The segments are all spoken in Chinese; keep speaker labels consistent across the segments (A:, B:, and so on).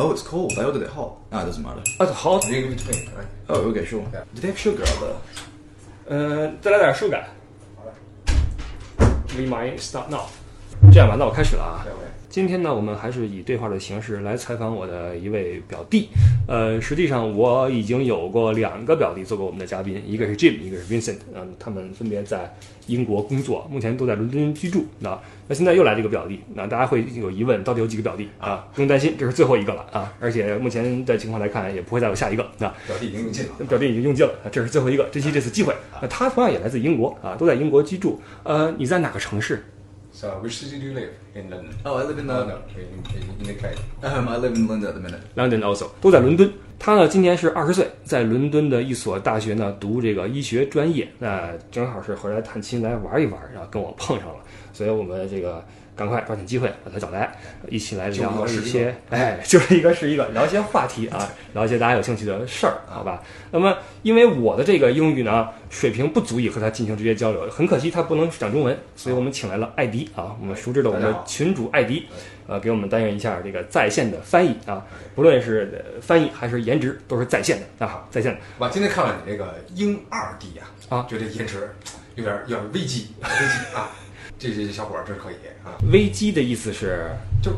A: Oh, it's cold. I ordered it hot. Ah, it doesn't matter.
B: Ah, it's hot.
C: You give it to me. Right?
A: Oh, okay, sure.
C: Yeah.
A: Do they have sugar out there?
B: 呃，再来点手感。We might start now。这样吧，那我开始了啊。
C: Yeah, okay.
B: 今天呢，我们还是以对话的形式来采访我的一位表弟。呃，实际上我已经有过两个表弟做过我们的嘉宾，一个是 Jim，一个是 Vincent。嗯，他们分别在英国工作，目前都在伦敦居住。那那现在又来这个表弟，那大家会有疑问，到底有几个表弟啊？不用担心，这是最后一个了啊！而且目前的情况来看，也不会再有下一个啊。
C: 表弟已经用尽了。
B: 表弟已经用尽了，啊这是最后一个，珍惜这次机会。那他同样也来自英国啊，都在英国居住。呃，你在哪个城市？
C: So, which city do you live in London?
A: Oh, I live in
C: Oh,
A: the.
C: no, in, in, in the Cape.
A: Um, I live in London at the minute.
B: London also 都在伦敦。他呢今年是二十岁，在伦敦的一所大学呢读这个医学专业。那正好是回来探亲来玩一玩，然后跟我碰上了，所以我们这个赶快抓紧机会把他找来，一起来聊一些，哎，就是一个是一个聊一些话题啊，聊一些大家有兴趣的事儿，好吧？那么因为我的这个英语呢水平不足以和他进行直接交流，很可惜他不能讲中文，所以我们请来了艾迪啊，我们熟知的我们的群主艾迪。呃，给我们担任一下这个在线的翻译啊，不论是呃翻译还是颜值，都是在线的啊，在线的。
C: 我今天看了你这个英二 D 呀，
B: 啊
C: 觉得颜值有点有点危机，危机啊！这这这小伙儿真可以啊，
B: 危机的意思是？
C: 就是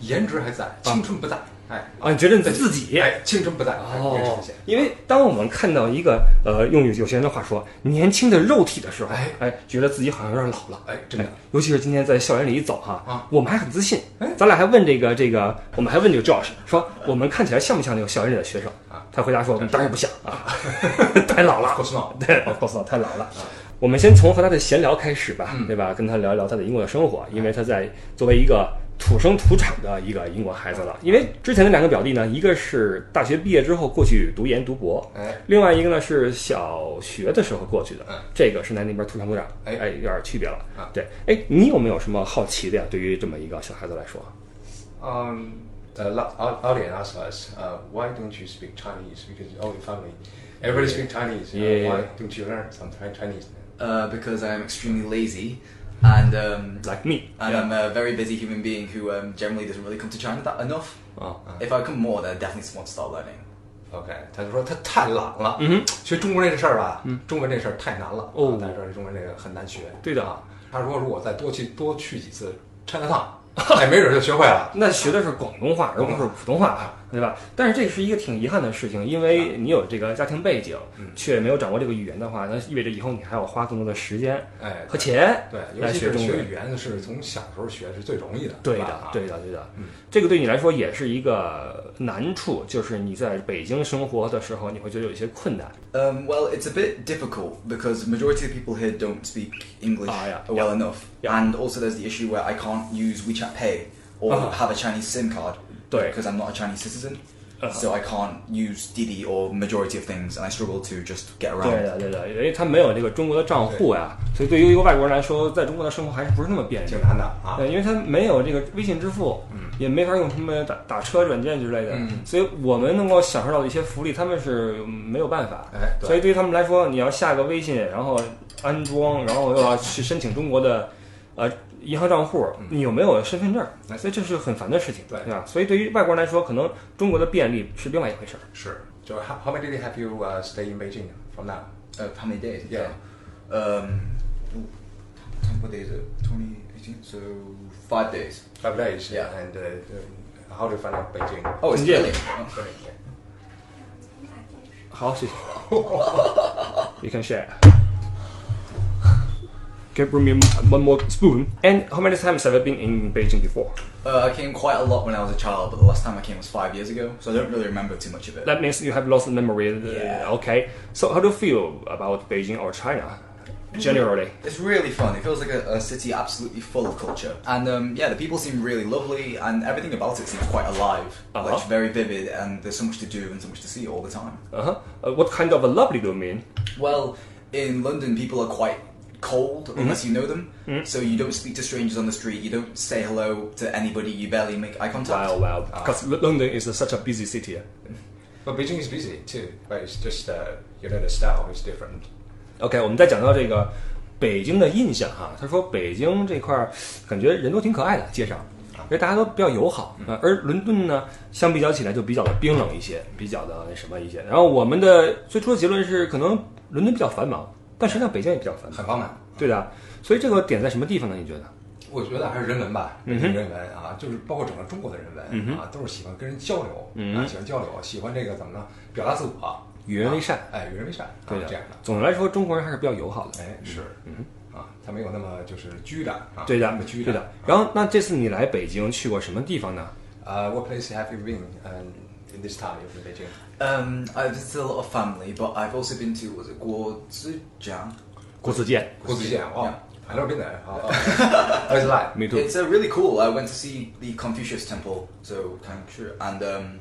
C: 颜值还在，青春不在，哎。
B: 啊，你觉得你自己
C: 哎，青春不在，哎颜值
B: 哦因为当我们看到一个呃，用有些人的话说，年轻的肉体的时候，
C: 哎。
B: 哎，觉得自己好像有点老了。
C: 哎，真的，
B: 尤其是今天在校园里一走哈，
C: 啊。
B: 我们还很自信。
C: 哎。
B: 咱俩还问这个这个，我们还问这个 Josh 说，我们看起来像不像那个校园里的学生？
C: 啊？
B: 他回答说，当然不像。啊，太老了。对，我告诉他太老了。我们先从和他的闲聊开始吧，对吧？跟他聊一聊他的英国的生活，因为他在作为一个土生土长的一个英国孩子了。因为之前的两个表弟呢，一个是大学毕业之后过去读研读博，
C: 哎，
B: 另外一个呢是小学的时候过去的，
C: 嗯
B: 这个是在那边土生土长，
C: 哎
B: 哎，有点区别了
C: 啊
B: 对，哎，你有没有什么好奇的呀？对于这么一个小孩子来说
C: ，Um, uh, la- Al- Alien asked us, uh, why don't you speak Chinese? Because all your family, everybody speak Chinese. Uh,
B: Yeah.
C: Why don't you learn some Chi- Chinese?
A: Uh, because I am extremely lazy, and um,
B: like me
A: and
C: Yeah.
A: I'm a very busy human being who um, generally doesn't really come to China that enough.
B: 啊，
A: If I come more, then I definitely want to start learning.
C: OK，他就说他太懒了。
B: 嗯哼，
C: 学中国这个事儿吧，中文这事儿太难了。
B: 哦
C: 啊他说这中文这个很难学。
B: 对的
C: 啊，他说如果再多去多去几次 China Town，哎，没准就学会了。
B: 那学的是广东话，而不是普通话， 对吧？但是这是一个挺遗憾的事情，因为你有这个家庭背景，却没有掌握这个语言的话，那意味着以后你还要花更多的时间
C: 哎，
B: 和钱
C: 对，尤
B: 来
C: 其是学
B: 学中文。
C: 语言是从小时候学是最容易的。
B: 对的对的，对的。这个对你来说也是一个难处，就是你在北京生活的时候，你会觉得有一些困难。
A: Um, well, it's a bit difficult because majority of people here don't speak English
B: Ah,
A: well enough, and also there's the issue where I can't use WeChat Pay or
B: Uh-huh.
A: have a Chinese SIM card
B: 对
A: because I'm not a Chinese citizen.
B: Uh-huh.
A: So I can't use Didi or majority of things, and I struggle to just get
B: 对
A: around.
B: 的，对的，因为他没有这个中国的账户呀，所以对于一个外国人来说，在中国的生活还是不是那么便利
C: 挺。难的啊。
B: 对，因为他没有这个微信支付，也没法用他们打打车软件之类的，
C: 嗯
B: 所以我们能够享受到的一些福利，他们是没有办法。
C: 哎，对
B: 所以对于他们来说，你要下个微信，然后安装，然后又要去申请中国的呃银行账户，你有没有身份证？
C: 哎
B: 所以这是很烦的事情，
C: 对
B: 吧？所以对于外国人来说，可能中国的便利是另外一回事儿。
C: 是。就 how how many days have you uh, stay in Beijing from now?
A: Uh, how many days?
C: Yeah.
A: Um, ooh, what day is it? 2018? So five days.
C: Five days.
A: Yeah.
C: And uh, uh, how do you find out Beijing?
A: Oh, it's. Oh.
C: 对对。
B: 好，谢谢。you can share. Can you bring me one more spoon? And how many times have you been in Beijing before?
A: Uh, I came quite a lot when I was a child, but the last time I came was five years ago, so I don't really remember too much of it.
B: That means you have lost memory. uh,
A: Yeah.
B: Okay. So how do you feel about Beijing or China generally?
A: It's really fun. It feels like a, a city absolutely full of culture. And um, yeah, the people seem really lovely, and everything about it seems quite alive.
B: Uh-huh.
A: Like very vivid, and there's so much to do and so much to see all the time.
B: Uh-huh. Uh, what kind of a lovely do you mean?
A: Well, in London, people are quite cold unless you know them. So you don't speak to strangers on the street. You don't say hello to anybody. You barely make eye contact.
B: Wow, wow. Because London is such a busy city.
C: But Beijing is busy too, but it's just uh, you know the style is different.
B: OK，我们再讲到这个北京的印象哈，他说北京这块儿感觉人都挺可爱的，街上因为大家都比较友好啊。而伦敦呢，相比较起来就比较的冰冷一些，比较的那什么一些。然后我们的最初的结论是，可能伦敦比较繁忙，但实际上北京也比较繁忙，
C: 很繁满。
B: 对的。所以这个点在什么地方呢？你觉得？
C: 我觉得还是人文吧，
B: 嗯
C: 人文啊，就是包括整个中国的人文啊，都是喜欢跟人交流
B: 嗯
C: 啊，喜欢交流，喜欢这个怎么呢？表达自我，
B: 与人为善
C: 啊，哎，与人为善，啊
B: 对的
C: 这样的，
B: 总的来说，中国人还是比较友好的。
C: 哎，是，嗯，啊，他没有那么就是拘着啊，
B: 对的
C: 那么，拘着
B: 对的。然后，那这次你来北京去过什么地方呢？
C: 呃，What place have you been um, in this time in Beijing?
A: Um, I've visited a lot of family, but I've also been to was it Guozijiang?
B: 国子监。
C: 国子监哦
A: Yeah.
C: I never been there. Oh, oh. How's it like?
B: Me too.
A: It's uh, really cool. I went to see the Confucius Temple, so Kangshi, and um,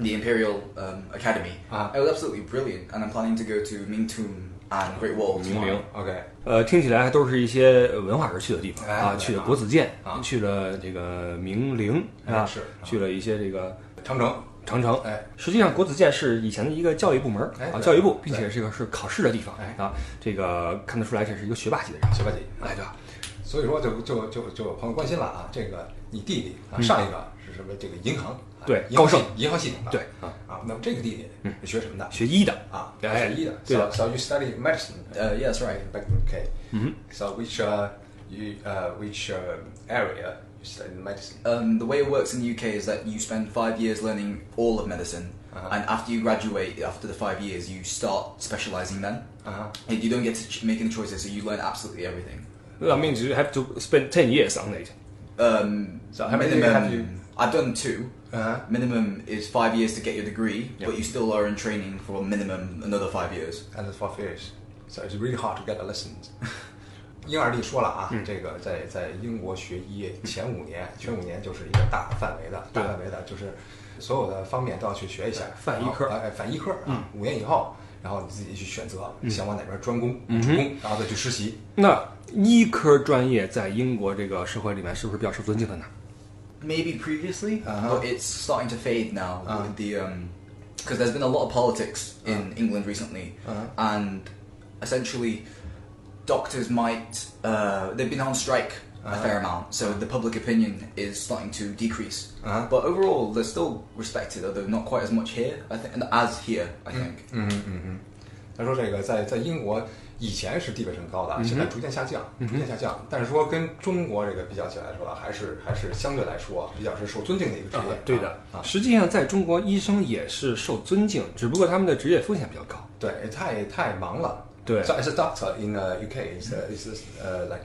A: the Imperial um, Academy.
C: Uh-huh.
A: It was absolutely brilliant, and I'm planning to go to Ming Tomb and Great Wall.
B: 明
A: tomorrow.
B: 陵
C: OK，
B: 呃，听起来都是一些文化而去的地方啊，
C: 哎对
B: 去了国子监
C: 啊，
B: 去了这个明陵啊，
C: 哎是
B: 去了一些这个
C: 长城，
B: 长城。
C: 哎，
B: 实际上国子监是以前的一个教育部门啊，
C: 哎对
B: 教育部，并且这个是考试的地方
C: 哎
B: 啊，这个看得出来这是一个学霸级的人，
C: 学霸级
B: 哎，对吧？
C: 所以说就就就就有朋友关心了啊，这个你弟弟啊，上一个是什么？这个银行，
B: 对高盛
C: 银行系统的，
B: 对
C: 啊啊，那么这个弟弟是学什么的？
B: 学医的
C: 啊，
B: 哎
C: 学医的，
B: 对的
C: So you study medicine?
A: Uh, yeah, that's right.
C: Back in UK. Mm-hmm. So which uh, you uh, which uh, area you study medicine?
A: Um, the way it works in the UK is that you spend five years learning all of medicine,
C: Uh-huh.
A: and after you graduate, after the five years, you start specializing then.
C: Uh-huh.
A: And you don't get to ch- make any choices, so you learn absolutely everything.
B: That means you have to spend ten years on it.
A: Um,
C: So how many
A: minimum,
C: have you-
A: I've done two.
C: Uh-huh.
A: Minimum is five years to get your degree,
B: Yeah.
A: but you still are in training for a minimum another five years.
C: And it's for years. So it's really hard to get the lessons. 婴儿弟说了啊，这个在在英国学医前五年，前五年就是一个大范围的、大范围的，就是所有的方面都要去学一下，
B: 泛医科
C: 哎，泛医科啊，五年以后，然后你自己去选择想往哪边专攻、主攻，然后再去实习。
B: 那医科专业在英国这个社会里面是不是比较受尊敬的呢
A: ？Maybe previously,
C: Uh-huh.
A: but it's starting to fade now with the um, because there's been a lot of politics in England recently,
C: Uh-huh.
A: and essentially, doctors might uh, they've been on strike a fair amount, so the public opinion is starting to decrease.
C: Uh-huh.
A: But overall, they're still respected, although not quite as much here. I think, and as here, I think.
C: 嗯嗯嗯，他说这个在在英国以前是地位是很高的，现在逐渐下降，逐渐下降。但是说跟中国这个比较起来说，还是还是相对来说比较是受尊敬的一个职业。
B: 对的
C: 啊，
B: 实际上在中国，医生也是受尊敬，只不过他们的职业风险比较高。
C: 对，太太忙了。
B: 对
C: So as a doctor in uh, UK, is uh, is this, uh, like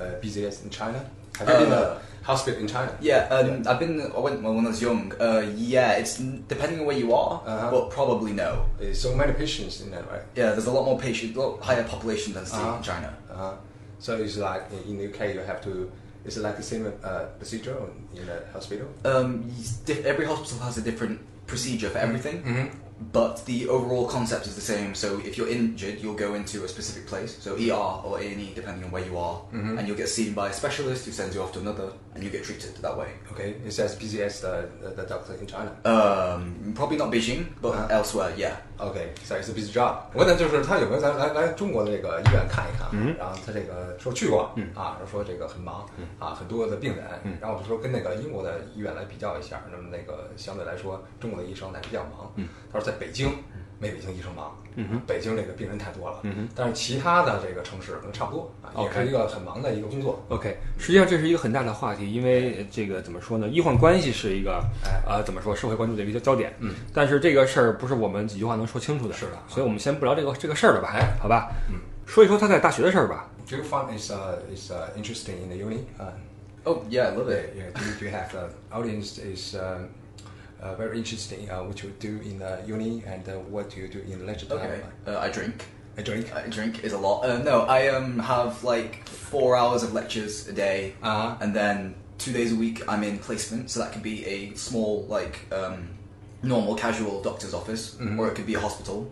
C: uh, busiest in China? Have you been a hospital in China?
A: Yeah, um, I've been. I went when I was young. Uh, yeah, it's depending on where you are,
C: Uh-huh.
A: but probably no.
C: There's so many patients in there, right?
A: Yeah, there's a lot more patient, a lot higher population density
C: Uh-huh.
A: in China.
C: Uh, so it's like in the UK you have to. Is it like the same uh, procedure in the hospital?
A: Um, you- di- every hospital has a different procedure for everything,
C: Mm-hmm
A: but the overall concept is the same. So if you're injured, you'll go into a specific place, so ER or A and E, depending on where you are,
C: Mm-hmm.
A: and you'll get seen by a specialist who sends you off to another, and you get treated that way.
C: Okay, it's as busy as the, the, the doctor in China.
A: Um, probably not Beijing, but
C: Uh-huh.
A: elsewhere, yeah.
C: OK，so it's a busy job。我问的就是他有没有来来来中国的这个医院看一看，然后他这个说去过，啊，说这个很忙，啊，很多的病人，然后我就说跟那个英国的医院来比较一下，那么那个相对来说中国的医生呢比较忙，他说 在北京没北京医生忙，嗯北京这个病人太多了，嗯但是其他的这个城市可能差不多，啊，也
B: OK
C: 是一个很忙的一个工作。
B: OK，实际上这是一个很大的话题，因为呃这个怎么说呢？医患关系是一个
C: 哎
B: 呃怎么说社会关注的一个焦点。嗯，但是这个事儿不是我们几句话能说清楚的。
C: 是的
B: 所以我们先不聊这个这个事儿了吧？哎，好吧。嗯，说一说他在大学的事儿吧。
C: Do you find is uh, is uh, interesting in the uni? Uh,
A: Oh yeah, I love
C: Yeah,
A: it.
C: yeah. Do, you- have the audience is um, uh, very interesting uh, what you do in the uni and uh, what do you do in leisure time?
A: Okay, uh, I drink.
C: I drink.
A: I drink is a lot. Uh, no, I um have like four hours of lectures a day,
C: Uh-huh.
A: and then two days a week I'm in placement. So that could be a small like um, normal casual doctor's office, or it could be a hospital.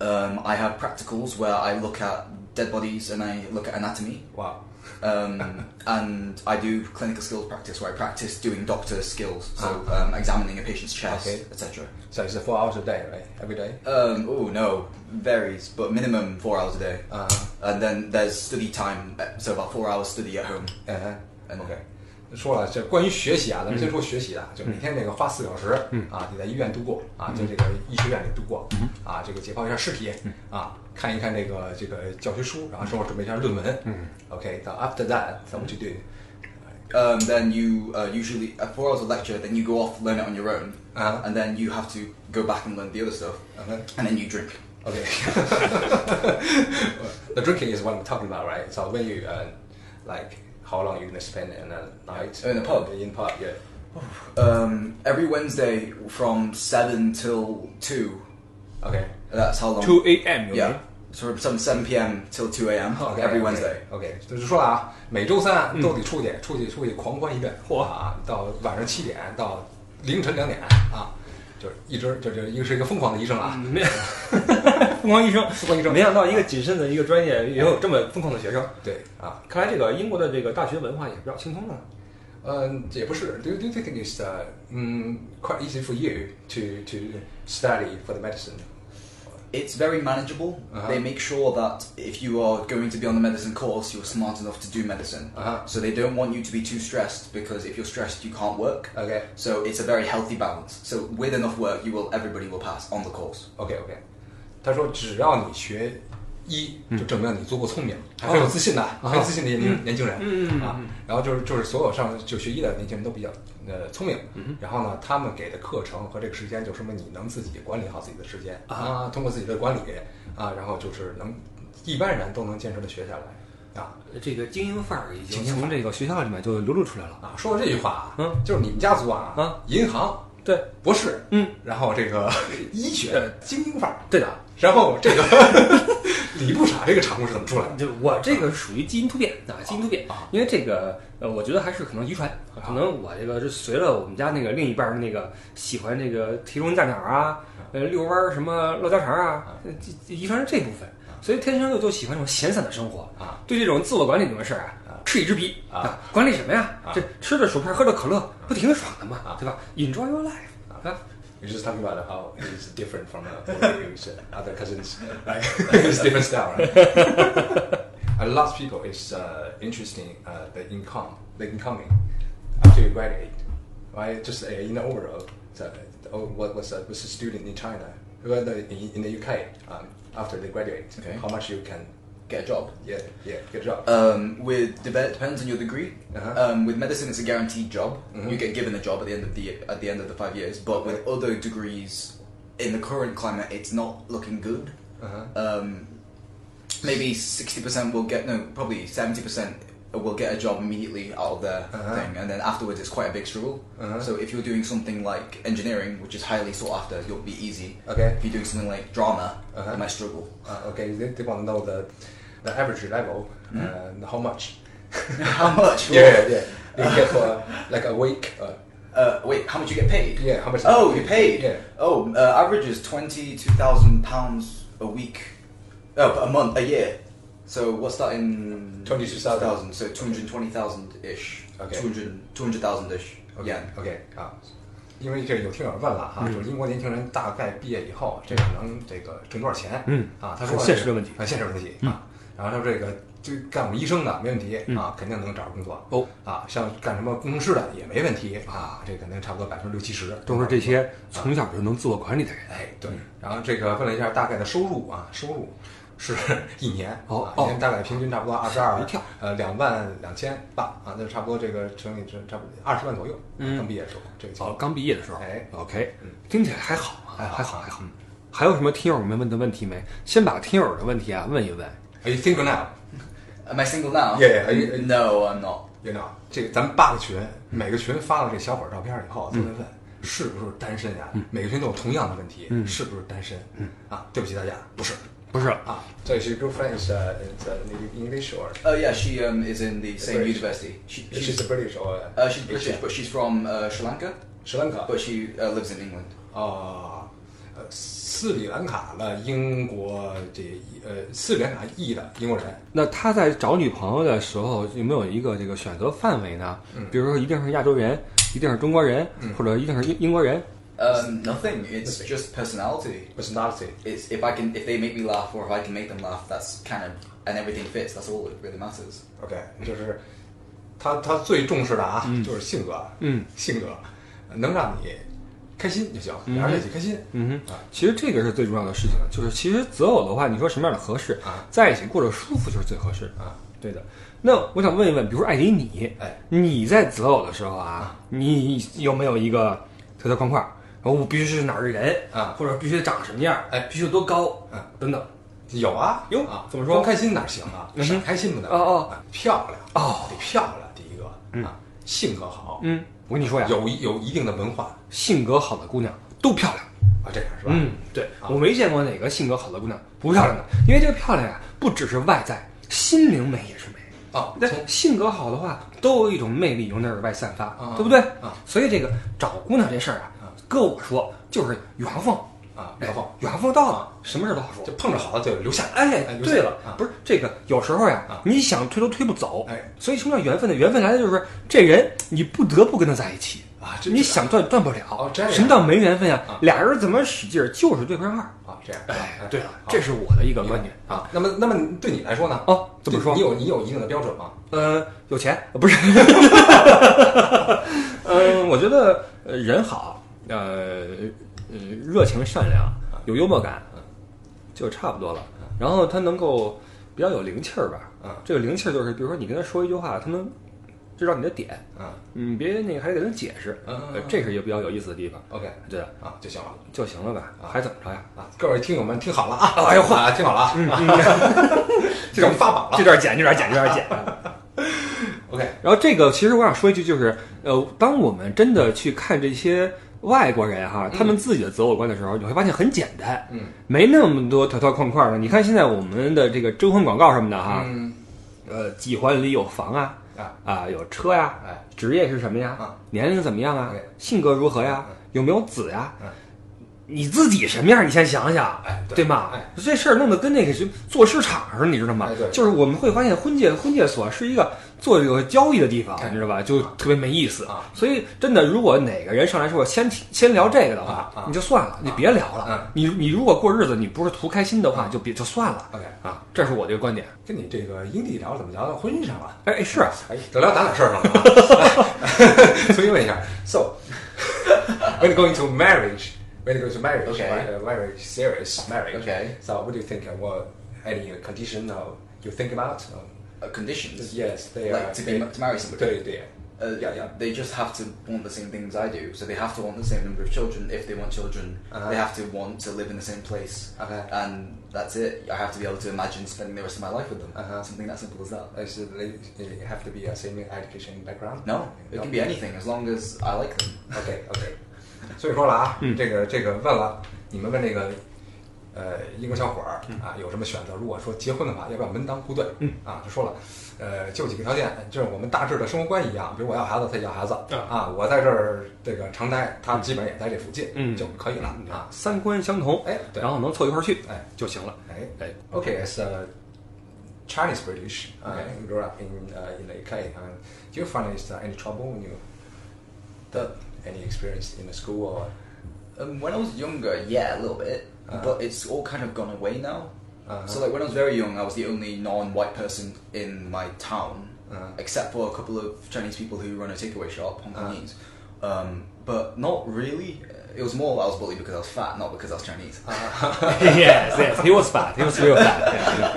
A: Um, I have practicals where I look at dead bodies and I look at anatomy.
C: Wow.
A: Um, and I do clinical skills practice where I practice doing doctor skills, so um, examining a patient's chest,
C: Okay.
A: etc.
C: So it's uh, four hours a day, right? Every day.
A: Um, oh no, varies, but minimum four hours a day.
C: Uh-huh.
A: And then there's study time, uh, so about four hours study at home.
C: Uh-huh.
A: And-
C: OK， 说了，这关于学习啊，咱们先说学习啊，就每天这个花四个小时，啊，你在医院度过啊，在这个医学院里度过，啊，这个解剖一下尸体，啊， 看一看这个这个教学书，然后之后准备一下论文，嗯，OK，到 after that, what would you do?
A: Um, then you uh, usually uh, four hours of lecture. Then you go off learn it on your own,
C: Uh-huh.
A: and then you have to go back and learn the other stuff,
C: Uh-huh.
A: and then you drink.
C: Okay. the drinking is what I'm talking about, right? So when you uh, like, how long you gonna spend in a night
A: In a pub?
C: In pub, yeah.
A: Um, every Wednesday from seven till two.
C: Okay.
A: That's how long.
B: Two a.m. 有没有
A: Yeah. So from seven seven p.m. till two a.m.
C: OK
A: every Wednesday.
C: OK，就是说了啊，每周三都得出去，出去出去狂欢一遍，
B: 嚯
C: 啊，到晚上七点到凌晨两点啊，就是一直就就一个是一个疯狂的医生啊，
B: 没，疯狂医生，
C: 疯狂医生
B: 没想到一个谨慎的一个专业也有这么疯狂的学生。
C: 对啊，
B: 看来这个英国的这个大学文化也比较轻松的。
C: 嗯，也不是，Do you do you think it's uh, 嗯 quite easy for you to to study for the medicine？
A: It's very manageable.
C: Uh-huh.
A: They make sure that if you are going to be on the medicine course, you're smart enough to do medicine.
C: Uh-huh.
A: So they don't want you to be too stressed because if you're stressed, you can't work.
C: OK
A: So it's a very healthy balance. So with enough work, you will everybody will pass on the course.
C: OK OK，他说只要你学 医，就证明你足够聪明，还很有自信的，很有自信的年轻年轻人，
B: 嗯
C: 啊，然后就是就是所有上就学医的年轻人都比较呃聪明，然后呢，他们给的课程和这个时间，就说明你能自己管理好自己的时间啊，通过自己的管理啊，然后就是能一般人都能坚持的学下来啊。
B: 这个精英范儿已经从这个学校里面就流露出来了。
C: 啊，说到这句话啊，
B: 嗯
C: 就是你们家族啊
B: 啊，
C: 银行
B: 对，
C: 博士，
B: 嗯，
C: 然后这个 医学精英范儿，
B: 对的。
C: 然后这个 礼布傻这个产物是怎么出来的？
B: 就我这个属于基因突变啊，基因突变
C: 啊，
B: 因为这个呃，我觉得还是可能遗传，可能我这个是随了我们家那个另一半儿那个喜欢这个提笼架鸟啊，呃，遛弯儿什么唠家常啊，遗传是这部分，所以天生就就喜欢这种闲散的生活
C: 啊，
B: 对这种自我管理这种事儿啊，嗤以之鼻
C: 啊，
B: 管理什么呀
C: 啊？
B: 这吃着薯片喝着可乐，不挺爽的嘛
C: 啊，
B: 对吧？Enjoy your life 啊。
C: You're just talking about how he's different from uh, other cousins. Right? it's different style, right? a lot of people is uh, interesting uh, the income, the incoming after you graduate, right? Just uh, in the overall, so, oh, what was uh, was a student in China, in, in the UK, um, after they graduate,
A: Okay.
C: how much you can,
A: Get a job.
C: yeah, yeah, get a job.
A: Um, with dep- depends on your degree.
C: Uh-huh.
A: Um, with medicine, it's a guaranteed job.
C: Mhm.
A: You get given a job at the end of the at the end of the five years. But with other degrees, in the current climate, it's not looking good.
C: uh-huh.
A: Um, maybe sixty percent will get no, probably seventy percent will get a job immediately out of their
C: Uh-huh.
A: thing, and then afterwards it's quite a big struggle.
C: Uh-huh.
A: So if you're doing something like engineering, which is highly sought after, you'll be easy.
C: Okay.
A: If you're doing something like drama,
C: Uh-huh.
A: you might struggle.
C: Uh, okay, they, they want to know the the average level and how much.
A: How much?
C: Yeah, yeah. You get for like a week. Uh,
A: Uh, wait, how much you get paid?
C: yeah, how much?
A: Oh, you paid?
C: Yeah.
A: Oh, uh, average is twenty two thousand pounds a week. Oh, a month, a year. So what's that in
C: 22,000.
A: So two hundred twenty thousand ish.
C: Okay.
A: 200 200,000 ish.
C: OK
A: yen.
C: OK 啊，因为这个有听友问了哈，
B: 嗯
C: 就是英国年轻人大概毕业以后，这个能这个挣多少钱？
B: 嗯
C: 啊，他说
B: 很现实的问题
C: 啊，现实问题啊。 然后他说这个就干我们医生的没问题
B: 嗯
C: 啊，肯定能找着工作
B: 哦
C: 啊。像干什么工程师的也没问题啊，这肯定差不多百分之六七十
B: 都是这些从小就能自我管理的人。
C: 哎，对，然后这个问了一下大概的收入啊，收入是 一年
B: 哦
C: 一年大概平均差不多二十二
B: 一跳，
C: 呃，两万两千八啊，那差不多这个乘以这差不多二十万左右。
B: 嗯
C: 刚毕业的时候这个情
B: 哦，刚毕业的时候，
C: 哎
B: ，OK，
C: 嗯
B: 听起来还好啊，
C: 还好
B: 还好，还好。还有什么听友们问的问题没？先把听友的问题啊问一问。
C: Are you single now?
A: Am I single now?
C: Yeah, yeah, are you-
A: no, I'm not.
C: You know，这个咱们八个群，每个群发了这小伙儿照片以后，都在问是不是单身呀？每个群都有同样的问题，是不是单身？啊，对不起大家，不是
B: 不是，
C: 啊。这是 girlfriend is uh, is uh, native English or
A: Oh yeah, she um, is in the same
C: British.
A: university. She,
C: she's
A: she's,
C: a British or
A: uh, she's British, but she's from uh, Sri Lanka,
C: Sri Lanka
A: but she uh, lives in England.
C: 啊， 呃，斯里兰卡的英国这呃斯里兰卡裔的英国人，
B: 那他在找女朋友的时候有没有一个这个选择范围呢？比如说一定是亚洲人，一定是中国人，或者一定是英英国人
A: ？Um, nothing. It's just personality.
C: personality
A: It's if I can, if they make me laugh, or if I can make them laugh. That's kind of and everything fits. That's all that really matters.
C: OK，就是他他最重视的啊，
B: 嗯
C: 就是性格，
B: 嗯
C: 性格能让你开心就行，俩人在一起开心。
B: 嗯哼。
C: 啊，
B: 其实这个是最重要的事情，就是其实择偶的话，你说什么样的合适
C: 啊，
B: 在一起过着舒服就是最合适。
C: 啊。
B: 对的。那我想问一问，比如说艾迪你，
C: 哎，
B: 你在择偶的时候啊，你有没有一个条条框框？然后我必须是哪儿的人？
C: 啊。
B: 或者必须得长什么样？
C: 哎。
B: 必须有多高？
C: 嗯，
B: 等等。
C: 有啊，
B: 有？
C: 啊，
B: 怎么说？
C: 光开心哪行啊？
B: 嗯哼。
C: 傻开心不能
B: 哦哦。
C: 啊漂亮
B: 哦。
C: 得漂亮，第一个。啊，性格好，
B: 嗯，我跟你说呀，
C: 有一有一定的文化
B: 性格好的姑娘都漂亮。
C: 啊，这样是吧？
B: 嗯，对，
C: 啊
B: 我没见过哪个性格好的姑娘不漂亮的，因为这个漂亮呀，不只是外在，心灵美也是美。
C: 啊，
B: 那性格好的话，都有一种魅力由内而外散发，
C: 啊
B: 对不对？
C: 啊
B: 所以这个找姑娘这事儿啊，搁我说就是缘分，
C: 啊，
B: 哎
C: 然后
B: 缘分到了，什么事儿都好说
C: 就。碰着好的就留下来，
B: 哎，对了
C: 啊，
B: 不是这个，有时候呀
C: 啊，
B: 你想推都推不走，
C: 哎，
B: 所以什么叫缘分呢？缘分来的就是这人你不得不跟他在一起
C: 啊这
B: 你想断断不了。什么叫没缘分呀
C: 啊？
B: 俩人怎么使劲儿就是对不上号。
C: 啊，这样。
B: 哎，对了，这是我的一个观点啊。
C: 啊，那么那么对你来说呢？
B: 哦怎么说
C: 你有你有一定的标准吗？
B: 呃，有钱不是？嗯，我觉得呃人好，呃呃热情善良，有幽默感，就差不多了。然后他能够比较有灵气儿吧？
C: 嗯
B: 这个灵气儿就是，比如说你跟他说一句话，他能知道你的点，
C: 嗯
B: 你别那个还得给他解释，
C: 嗯
B: 这是一个比较有意思的地方。
C: ，OK
B: 对，
C: 啊就行了
B: 就行了吧？还怎么着呀？
C: 啊，各位听友们听好了啊！
B: 哎呦
C: 啊，听好了啊！
B: 嗯
C: 这种发榜了
B: 这段剪，这段剪，这段剪。
C: OK
B: 然后这个其实我想说一句，就是呃，当我们真的去看这些外国人哈，他们自己的择偶观的时候，你会发现很简单，
C: 嗯，
B: 没那么多条条框框的。你看现在我们的这个征婚广告什么的哈，
C: 嗯。
B: 呃，几环里有房啊，
C: 啊。
B: 啊，有车呀，
C: 哎。
B: 职业是什么呀？
C: 啊，
B: 年龄怎么样啊，性格如何呀？
C: 嗯，
B: 有没有子呀？
C: 嗯？
B: 你自己什么样？你先想想，
C: 哎对
B: 对吗
C: 哎？
B: 这事儿弄得跟那个是做市场似的，你知道吗
C: 哎对？
B: 就是我们会发现婚介婚介所是一个做这个交易的地方，
C: 哎
B: 你知道吧？就特别没意思
C: 啊。
B: 所以真的，如果哪个人上来说先先聊这个的话你就算了，你别聊了
C: 嗯。
B: 你你如果过日子你不是图开心的话，就别就算了
C: OK，
B: 啊。这是我这个观点。
C: 跟你这个英弟聊，怎么聊到婚姻上了？
B: 哎哎是啊，
C: 哎，都聊咱俩事儿上了啊。所以问一下，So when going to marriage, when it go to marriage,
A: Okay.
C: right, uh, very serious marriage.
A: Okay.
C: So what do you think? Uh, what any condition uh, you think about? Um,
A: Uh, conditions.
C: yes, they
A: Like
C: are
A: to be
C: they,
A: ma- to marry somebody.
C: 对对
A: Uh,
C: Yeah, yeah.
A: They just have to want the same things I do. So they have to want the same number of children. If they want children,
C: Uh-huh.
A: they have to want to live in the same place.
C: Okay.
A: And that's it. I have to be able to imagine spending the rest of my life with them.
C: Uh-huh.
A: Something that simple as that.
C: Uh, so they, they have to be a same education background.
A: No, it can be anything as long as I like them.
C: OK OK，所以说了啊，
B: 嗯
C: 这个这个问了，你们问这个呃英国小伙儿啊有什么选择？如果说结婚的话，要不要门当户对？
B: 嗯
C: 啊，就说了，呃，就几个条件，就是我们大致的生活观一样，比如我要孩子，他也要孩子
B: 啊
C: 啊，我在这儿这个常待，他基本上也在这附近，
B: 嗯
C: 就可以了啊。
B: 三观相同，
C: 哎对
B: 然后能凑一块儿去，
C: 哎
B: 就行了。
C: 哎
B: 哎
C: ，OK，as a Chinese British, uh,
A: Okay.
C: who grew up in uh, in the UK, uh, do you find is there any trouble when you
A: The,
C: any experience in the school or
A: um, when I was younger, yeah, a little bit,
C: Uh-huh.
A: but it's all kind of gone away now.
C: Uh-huh.
A: So like when I was very young, I was the only non-white person in my town,
C: Uh-huh.
A: except for a couple of Chinese people who run a takeaway shop, Hong
C: Uh-huh.
A: Kongese. Um, but not really. It was more I was bullied because I was fat, not because I was Chinese.
B: yes, yes, he was fat, he was real fat. Yeah.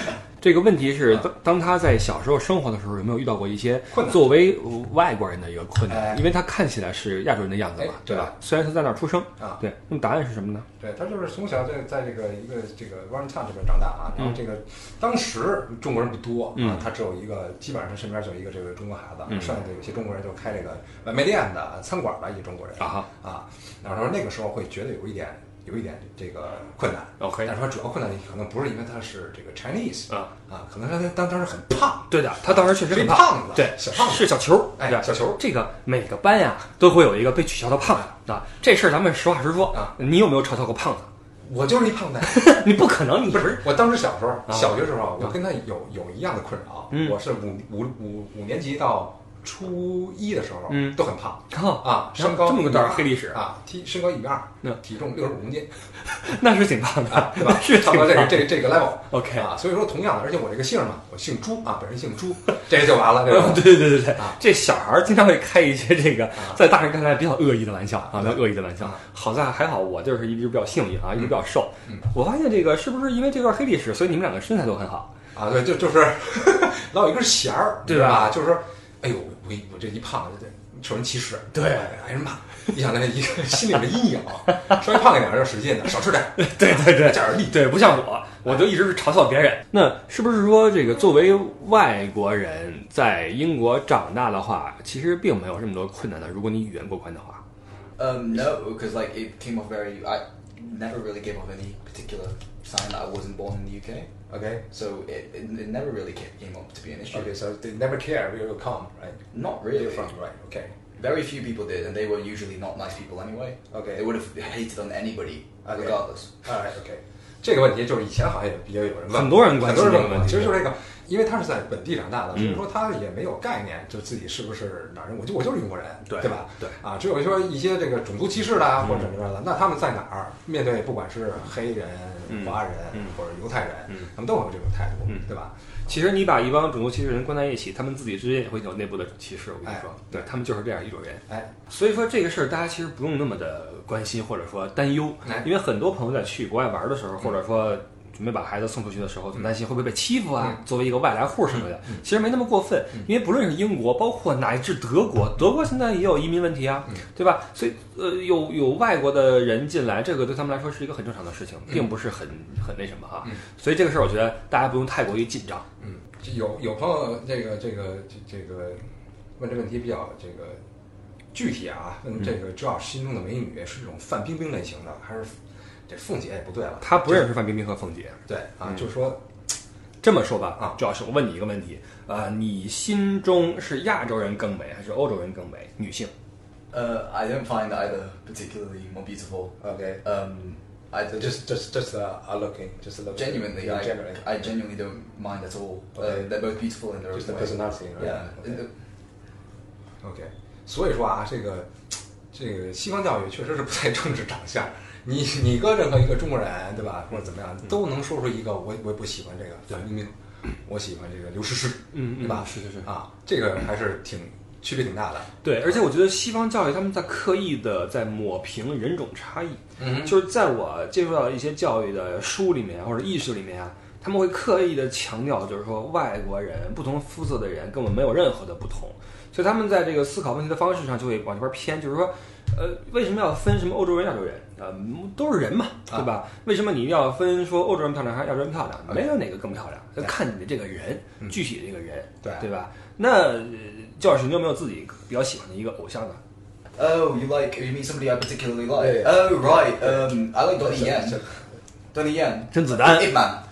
B: 这个问题是，当当他在小时候生活的时候，有没有遇到过一些
C: 困难？
B: 作为外国人的一个困
C: 哎。
B: 难？因为他看起来是亚洲人的样子嘛
C: 哎，
B: 对吧？虽然他在那儿出生
C: 啊。
B: 对，那么答案是什么呢？
C: 对他就是从小在在这个一个这个 Warren Town 这边长大啊，然后这个当时中国人不多
B: 嗯。
C: 啊，他只有一个，基本上他身边就一个这个中国孩子，
B: 嗯。
C: 剩下的有些中国人就开这个外卖店的、餐馆的一些中国人
B: 啊
C: 啊，然后说那个时候会觉得有一点有一点这个困难。
B: OK
C: 但是说主要困难可能不是因为他是这个 Chinese
B: 啊。
C: 啊，可能他当当时很胖，
B: 对的，他当时确实很
C: 肥胖子
B: 对，
C: 小胖子
B: 是小球，
C: 哎
B: 对
C: 小球
B: 这个每个班呀都会有一个被取笑的胖子啊，这事儿咱们实话实说
C: 啊，
B: 你有没有嘲笑过胖子？
C: 我就是一胖子。
B: 你不可能，你不是
C: 我当时小时候，
B: 啊
C: 小学时候，我跟他有有一样的困扰。
B: 嗯。
C: 我是五五五五年级到初一的时候，
B: 嗯
C: 都很胖
B: 靠，
C: 啊，身高
B: 这么个段
C: 1.2
B: 黑历史
C: 啊，体身高一米二
B: 那，
C: 体重六十五公斤
B: 那是挺胖的
C: 啊，，对吧？
B: 是
C: 差。不多这个这个这个 level。
B: OK，
C: 啊，所以说同样的，而且我这个姓嘛，我姓朱啊，本人姓朱，这个就完了，
B: 对吧 对对对
C: 对
B: 这小孩儿经常会开一些这个在大人看来比较恶意的玩笑啊，比较恶意的玩笑
C: 啊。
B: 好在还好，我就是一直比较幸运啊，一直比较瘦
C: 嗯。
B: 我发现这个是不是因为这段黑历史，所以你们两个身材都很好？
C: 啊，对，就就是老有一根弦儿，
B: 对吧
C: 吧？就是说，哎呦，我一我这一胖，这受人歧视，
B: 对
C: 挨人骂，一想那一个心里的阴影，稍微胖一点就使劲的，少吃点，
B: 对对对
C: 加点力。
B: 对，不像我，我就一直是嘲笑别人。那是不是说这个作为外国人在英国长大的话，其实并没有这么多困难的？如果你语言过关的话。
A: Um, no, because like it came off very. I never really gave off any particular sign that I wasn't born in the UK,
C: Okay,
A: so it, it, it never really came, came up to be an issue.
C: okay, so they never care where you come, right?
A: Not really.
C: you're from, right? Okay,
A: Very few people did, and they were usually not nice people anyway.
C: Okay.
A: They would have hated on anybody,
C: Okay.
A: regardless.
C: alright, okay. 这个问题就是以前好像也比较有人问，
B: 很多人关心
C: 很多人问过。
B: 这个问题。
C: 其实就是这个，因为他是在本地长大的，
B: 嗯
C: 所以说他也没有概念，就自己是不是哪儿人，我就我就是英国人，
B: 对
C: 对吧？
B: 对。
C: 啊，只有说一些这个种族歧视的啊，
B: 嗯。
C: 或者什么的，那他们在哪儿面对不管是黑人、
B: 嗯。
C: 华人
B: 嗯。
C: 或者犹太人
B: 嗯，
C: 他们都会有这种态度
B: 嗯，
C: 对吧？
B: 其实你把一帮种族歧视人关在一起，他们自己之间也会有内部的歧视。我跟你说
C: 哎，
B: 对他们就是这样一种人。
C: 哎，
B: 所以说这个事儿大家其实不用那么的关心或者说担忧
C: 哎，
B: 因为很多朋友在去国外玩的时候，或者说准备把孩子送出去的时候，总担心会不会被欺负啊，作为一个外来户什么的。其实没那么过分，因为不论是英国，包括乃至德国，德国现在也有移民问题啊，对吧？所以呃，有有外国的人进来，这个对他们来说是一个很正常的事情，并不是很很那什么哈。所以这个事儿，我觉得大家不用太过于紧张。
C: 嗯，就有有朋友这个这个这这个问这问题比较这个具体啊，问这个 Josh 心中的美女是这种范冰冰类型的，还是这凤姐也不对了？
B: 他不认识范冰冰和凤姐。
C: 对啊，
B: 嗯
C: 就是说
B: 这么说吧，
C: 啊
B: 主要是我问你一个问题，呃，你心中是亚洲人更美，还是欧洲人更美？女性
A: ？Uh, I don't find either particularly more beautiful.
C: Okay.
A: Um, I
C: just just just uh, are looking, just looking.
A: genuinely,
C: yeah,
A: I,
C: genuinely.
A: I genuinely don't mind at all.
C: Okay.
A: Uh, they're both beautiful in their
C: just
A: own
C: the
A: way.
C: personality, right?
A: Yeah.
C: Okay. OK，所以说啊，这个这个西方教育确实是不太重视长相。你你搁任何一个中国人，对吧，或者怎么样，都能说出一个我我不喜欢这个范冰冰，我喜欢这个刘诗诗，
B: 嗯
C: 对吧？
B: 是是是。
C: 啊，这个还是挺区别挺大的。
B: 对，而且我觉得西方教育他们在刻意的在抹平人种差异，
C: 嗯
B: 就是在我接触到的一些教育的书里面或者意识里面啊，他们会刻意的强调，就是说外国人不同肤色的人根本没有任何的不同，所以他们在这个思考问题的方式上就会往这边偏，就是说，呃，为什么要分什么欧洲人、亚洲人？呃，都是人嘛，对吧？为什么你要分说欧洲人漂亮还是亚洲人漂亮？没有哪个更漂亮，要看你的这个人，具体的这个人，
C: 对
B: 对吧？那呃教师，你有没有自己比较喜欢的一个偶像呢
A: ？Oh, you like? You mean somebody I particularly like?
C: Yeah, yeah.
A: Oh, right. Um, I like Donnie Yen.
C: 是
A: Donnie Yen.
B: 甄子丹
A: ，Ip Man.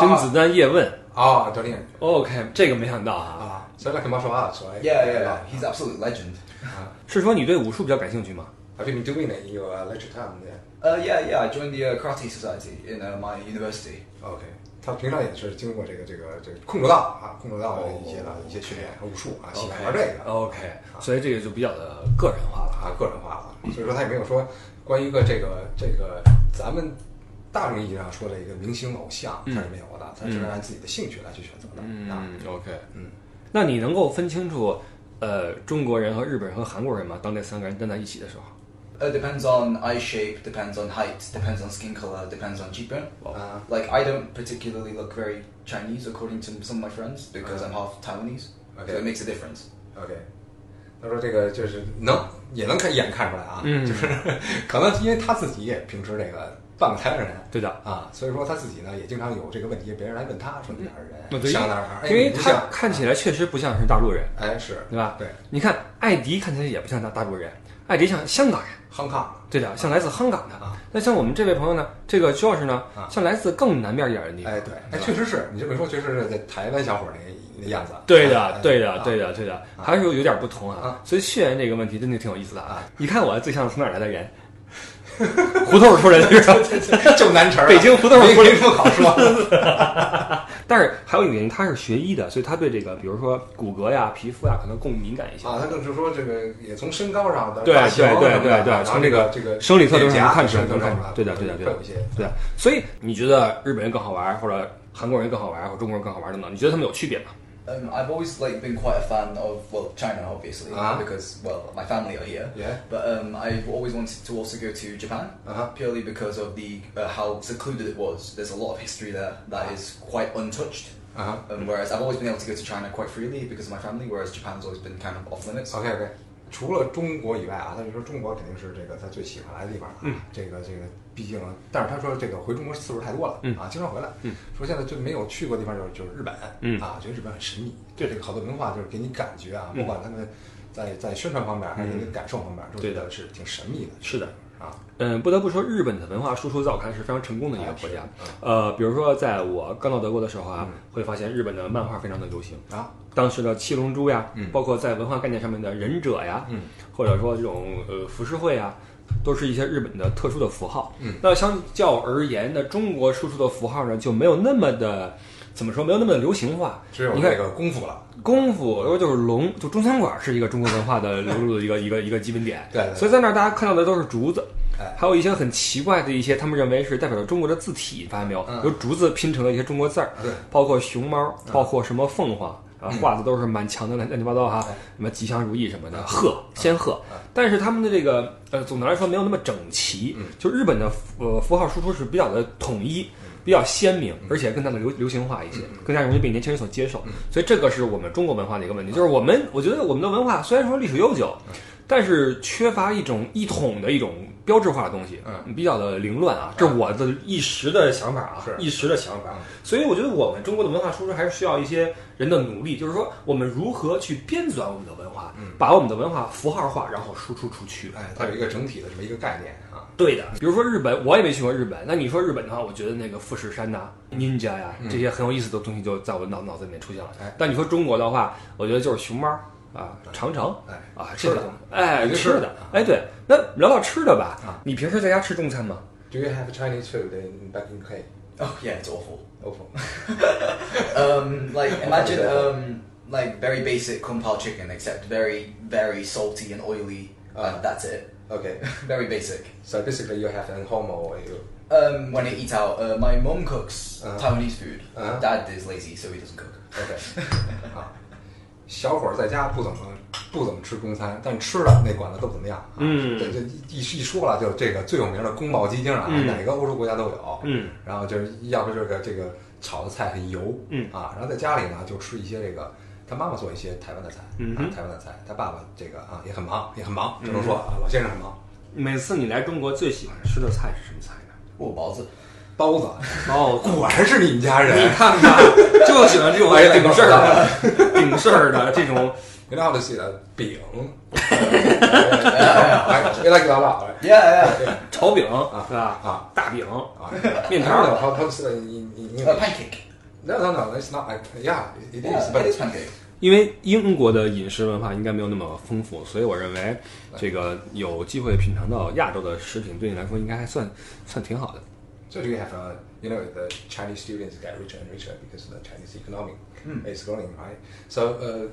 B: 甄子丹叶问
C: 啊，教练
B: ，OK，这个没想到啊，
C: 啊，所以 like martial arts, right?
A: Yeah, yeah, yeah. He's absolute legend.
C: 啊
B: 是说你对武术比较感兴趣吗？
C: Have you been doing it in your uh, lecture time there?
A: Uh, yeah, yeah. I joined the uh, karate society in uh, my university.
C: OK，他平常也是经过这个这个这个空手道啊，空手道的一些的一些训练和武术啊，喜欢玩这个
B: OK，所以这个就比较的个人化了。
C: 啊，个人化了。所以说他也没有说关于一个这个这个咱们大众意义上说的一个明星偶像，他是没有的，他只是按自己的兴趣来去选择的啊。
B: ，OK，
C: 嗯，
B: 那你能够分清楚，呃，中国人和日本人和韩国人吗？当这三个人站在一起的时候，
A: Uh, depends on eye shape, depends on height, depends on skin color, depends on cheekbone.
C: 啊
A: Like I don't particularly look very Chinese according to some of my friends because I'm half Taiwanese.
C: Okay.
A: So it makes a difference.
C: Okay. 他说这个就是能也能看一眼看出来啊，
B: 嗯
C: 就是可能因为他自己也平时这个半个台湾人。
B: 对的，
C: 啊，所以说他自己呢也经常有这个问题，别人来问他说你哪儿人，像哪儿哪儿，哎
B: 因为他看起来确实不像是大陆人，
C: 哎是，
B: 对吧？
C: 对，
B: 你看艾迪看起来也不像大大陆人，艾迪像香港人。
C: 香港
B: 对的，像来自香港的
C: 啊。
B: 那像我们这位朋友呢，这个 George 呢
C: 啊，
B: 像来自更南边一点的地方。
C: 哎对，哎确实是你这么一说，确实是在台湾小伙那那样子，
B: 对的
C: 哎，
B: 对的，
C: 啊
B: 对的，对的，还是有有点不同啊
C: 啊。
B: 所以血缘这个问题真的挺有意思的啊。你看我最像从哪来的人？胡同出来的是吧？
C: 就南城
B: 北京胡同儿出来
C: 没没什么好说的。
B: 但是还有一个原因，他是学医的，所以他对这个，比如说骨骼呀、皮肤呀，可能更敏感一些。
C: 啊，他更是说这个也从身高上的
B: 对对对对对从这个
C: 这个
B: 生理特征上看出来能看出来对的对的对的对，所以你觉得日本人更好玩，或者韩国人更好玩，或者中国人更好玩等等？你觉得他们有区别吗？
A: Um, I've always like been quite a fan of well China obviously
C: Uh-huh.
A: because well my family are here.
C: Yeah.
A: But um, I've always wanted to also go to Japan
C: Uh-huh.
A: purely because of the uh, how secluded it was. There's a lot of history there that is quite untouched.
C: 啊
A: Um, whereas I've always been able to go to China quite freely because of my family, whereas Japan's always been kind of off limits.
C: OK OK，除了中国以外啊，他就说中国肯定是这个他最喜欢来的地方啊。
B: 嗯。
C: 这个这个，毕竟，但是他说这个回中国次数太多了，
B: 嗯。
C: 啊，经常回来。
B: 嗯。
C: 说现在就没有去过地方就是就是日本，
B: 嗯。
C: 啊，觉得日本很神秘，对这个好多文化就是给你感觉啊，
B: 嗯。
C: 不管他们在在宣传方面还是你的感受方面，都觉得是挺神秘的。
B: 是的，
C: 啊，
B: 嗯，不得不说，日本的文化输出在我看是非常成功的一个国家
C: 啊。
B: 呃，比如说在我刚到德国的时候啊
C: 嗯，
B: 会发现日本的漫画非常的流行。
C: 啊，
B: 当时的七龙珠呀，
C: 嗯
B: 包括在文化概念上面的忍者呀，
C: 嗯
B: 或者说这种呃浮世绘啊，都是一些日本的特殊的符号。
C: 嗯
B: 那相较而言呢，中国输出的符号呢就没有那么的怎么说，没有那么的流行化。
C: 只有那个功夫了。
B: 功夫，然后就是龙，就中餐馆是一个中国文化的流入的一个一个一个基本点。
C: 对对对。
B: 所以在那儿大家看到的都是竹子，
C: 哎。
B: 还有一些很奇怪的一些，他们认为是代表着中国的字体，发现没有？
C: 嗯。
B: 由竹子拼成了一些中国字儿，
C: 对。
B: 包括熊猫，包括什么凤凰。画的都是满墙的乱乱七八糟哈，
C: 哎。
B: 什么吉祥如意什么的，鹤仙鹤。
C: 嗯，
B: 但是他们的这个呃，总的来说没有那么整齐
C: 嗯。
B: 就日本的呃符号输出是比较的统一，比较鲜明，而且更加的流流行化一些，更加容易被年轻人所接受。所以这个是我们中国文化的一个问题，就是我们我觉得我们的文化虽然说历史悠久，但是缺乏一种一统的一种标志化的东西，
C: 嗯，
B: 比较的凌乱啊，这是我的一时的想法啊，
C: 是
B: 一时的想法
C: 嗯。
B: 所以我觉得我们中国的文化输出还是需要一些人的努力，就是说我们如何去编纂我们的文化，把我们的文化符号化，然后输出出去。
C: 哎，它有一个整体的这么一个概念啊。
B: 对的，比如说日本，我也没去过日本。那你说日本的话，我觉得那个富士山呐、ninja 呀，这些很有意思的东西就在我脑脑子里面出现了。
C: 哎
B: 但你说中国的话，我觉得就是熊猫啊、长城
C: 哎
B: 啊，这个
C: 吃的
B: 哎
C: 有些
B: 吃的
C: 吃的，
B: 哎对。那聊到吃的吧
C: 啊，
B: 你平时在家吃中餐吗？
C: Do you have Chinese food in back in UK?
A: Oh yeah, it's awful.
C: Awful.
A: Um, like imagine um, like very basic kung pao chicken, except very very salty and oily.
C: Ah.
A: and that's it.
C: Okay.
A: very basic.
C: So basically, you have at home or you.
A: Um, when I eat out, uh, my mum cooks
C: Uh-huh.
A: Taiwanese food.
C: Uh-huh.
A: Dad is lazy, so he doesn't cook.
C: OK，啊， 小伙儿在家不怎么不怎么吃中餐，但吃的那管子都不怎么样。啊、
B: 嗯
C: 这这一一一说了，就这个最有名的宫保鸡丁啊，
B: 嗯
C: 哪个欧洲国家都有。
B: 嗯，
C: 然后就是要不这个这个炒的菜很油，
B: 嗯
C: 啊，然后在家里呢就吃一些这个。他妈妈做一些台湾的菜，
B: 嗯
C: 啊，台湾的菜。他爸爸这个啊也很忙，也很忙，只能说啊，老先生很忙。
B: 每次你来中国最喜欢吃的菜是什么菜呢？
A: 哦，包子。
C: 包子，
B: 哦，
C: 果然是你们家人。
B: 你看看，就喜欢这种
C: 哎
B: 顶事儿的、顶事儿的 这种。
C: Know how to say that 饼？哎，别来给老老
A: Yeah, yeah.
B: 炒饼
C: 啊
B: 是吧？
C: 啊
B: 大饼、
C: 啊！
B: 面条儿。
C: how how to say in in
A: A
C: English?
A: pancake.
C: No, no, no, it's not. Yeah, it
A: Yeah,
C: is,
A: it
C: but
A: is pancake.
B: 因为英国的饮食文化应该没有那么丰富，所以我认为这个有机会品尝到亚洲的食品，对你来说应该还算算挺好的。
C: So do you have, uh, you know, the Chinese students get richer and richer because the Chinese economy
A: Mm.
C: is growing, right? So uh,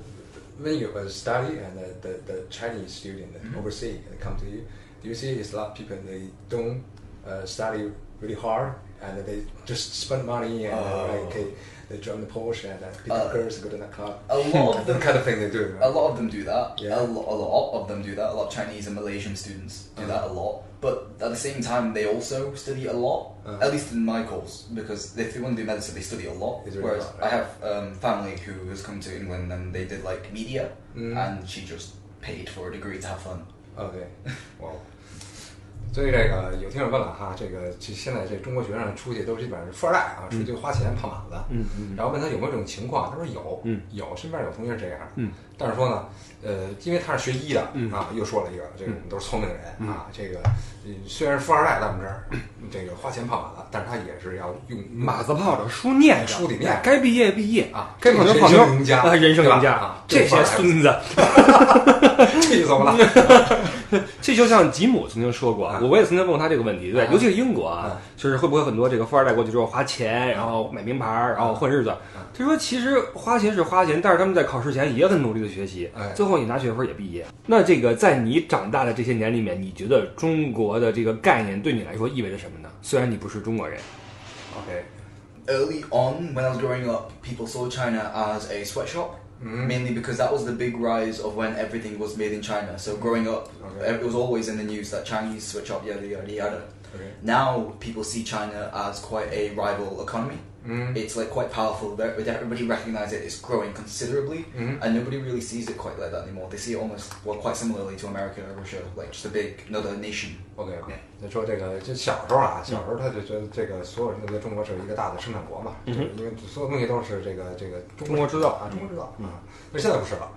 C: when you uh, study and uh, the the Chinese student overseas and come to you, do you see it's a lot of people they don't uh, study really hard and they just spend money and
A: Oh.
C: like okay, they drive the Porsche and uh, pick
A: Uh,
C: up girls and go to the club.
A: a lot of them-
C: kind of thing they do.
A: A lot of them do that.
C: Yeah.
A: A, lo- a lot of them do that. A lot of Chinese and Malaysian students do that a lot. But at the same time, they also study a lot.
C: Uh-huh.
A: At least in my course, because if they want to do medicine, they study a lot. Whereas
C: hard,
A: I have um, family who has come to England and they did like media,
C: Mm.
A: and she just paid for a degree to have fun.
C: OK，哇，所以这个有听友问了哈，这个其实现在这中国学生出去都基本上是富二代啊，出去花钱胖满子。
B: 嗯嗯
C: 然后问他有没有这种情况，他说有，
B: 嗯
C: 有，身边有同学这样。
B: 嗯，
C: 但是说呢，呃，因为他是学医的
B: 嗯。
C: 啊，又说了一个，这个我们都是聪明人啊，这个呃虽然是富二代在我们这儿，这个花钱泡马子，但是他也是要用
B: 马子泡着，书念着，
C: 书得念
B: 该毕业毕业
C: 啊
B: 该泡妞泡妞，
C: 人生赢家
B: 啊，人生赢家
C: 啊，
B: 这些孙子。
C: 气死我了？
B: 这就像吉姆曾经说过，
C: 啊
B: 我我也曾经问过他这个问题，对，
C: 啊。
B: 尤其是英国啊
C: 啊，
B: 就是会不会很多这个富二代过去之后花钱，然后买名牌，然后混日子。他说，其实花钱是花钱，但是他们在考试前也很努力的学习
C: 哎，
B: 最后也拿学分也毕业。那这个在你长大的这些年里面，你觉得中国的这个概念对你来说意味着什么呢？虽然你不是中国人，OK，
A: Early on, when I was growing up, people saw China as a sweatshop. Mainly because that was the big rise of when everything was made in China. So growing up,
C: Okay.
A: it was always in the news that Chinese sweatshop, yada yada yada.
C: Okay.
A: Now people see China as quite a rival economy.
C: Mm.
A: It's like quite powerful. Ver- Everybody recognize it. It's growing considerably,
C: Mhm.
A: and nobody really sees it quite like that anymore. They see it almost well, quite similarly to America or Russia, like just a big another nation.
C: OK OK，就说这个，就小时候啊，小时候他就觉得这个所有人都觉得中国是一个大的生产国嘛，就是因为所有东西都是这个这个
B: 中国制造
C: 啊，中国制造啊。那现在不是了，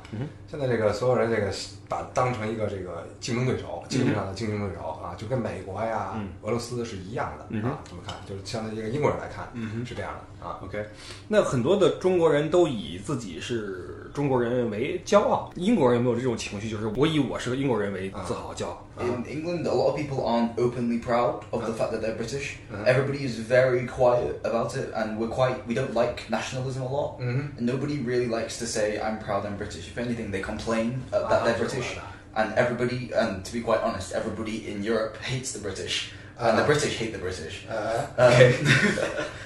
C: 现在这个所有人这个把当成一个这个竞争对手，经济上的竞争对手啊，就跟美国呀、俄罗斯是一样的啊。怎么看？就是相当于一个英国人来看，是这样的啊。
B: OK，那很多的中国人都以自己是中国人为骄傲，英国人有没有这种情绪？就是我以我是个英国人为自豪、骄傲。
A: In England, a lot of people aren't openly proud of the fact that they're British. Everybody is very quiet about it, and we're quite. We don't like nationalism a lot. And nobody really likes to say, "I'm proud I'm British." If anything, they complain uh, that they're British. And everybody, and to be quite honest, everybody in Europe hates the British, and the British hate the British. Um,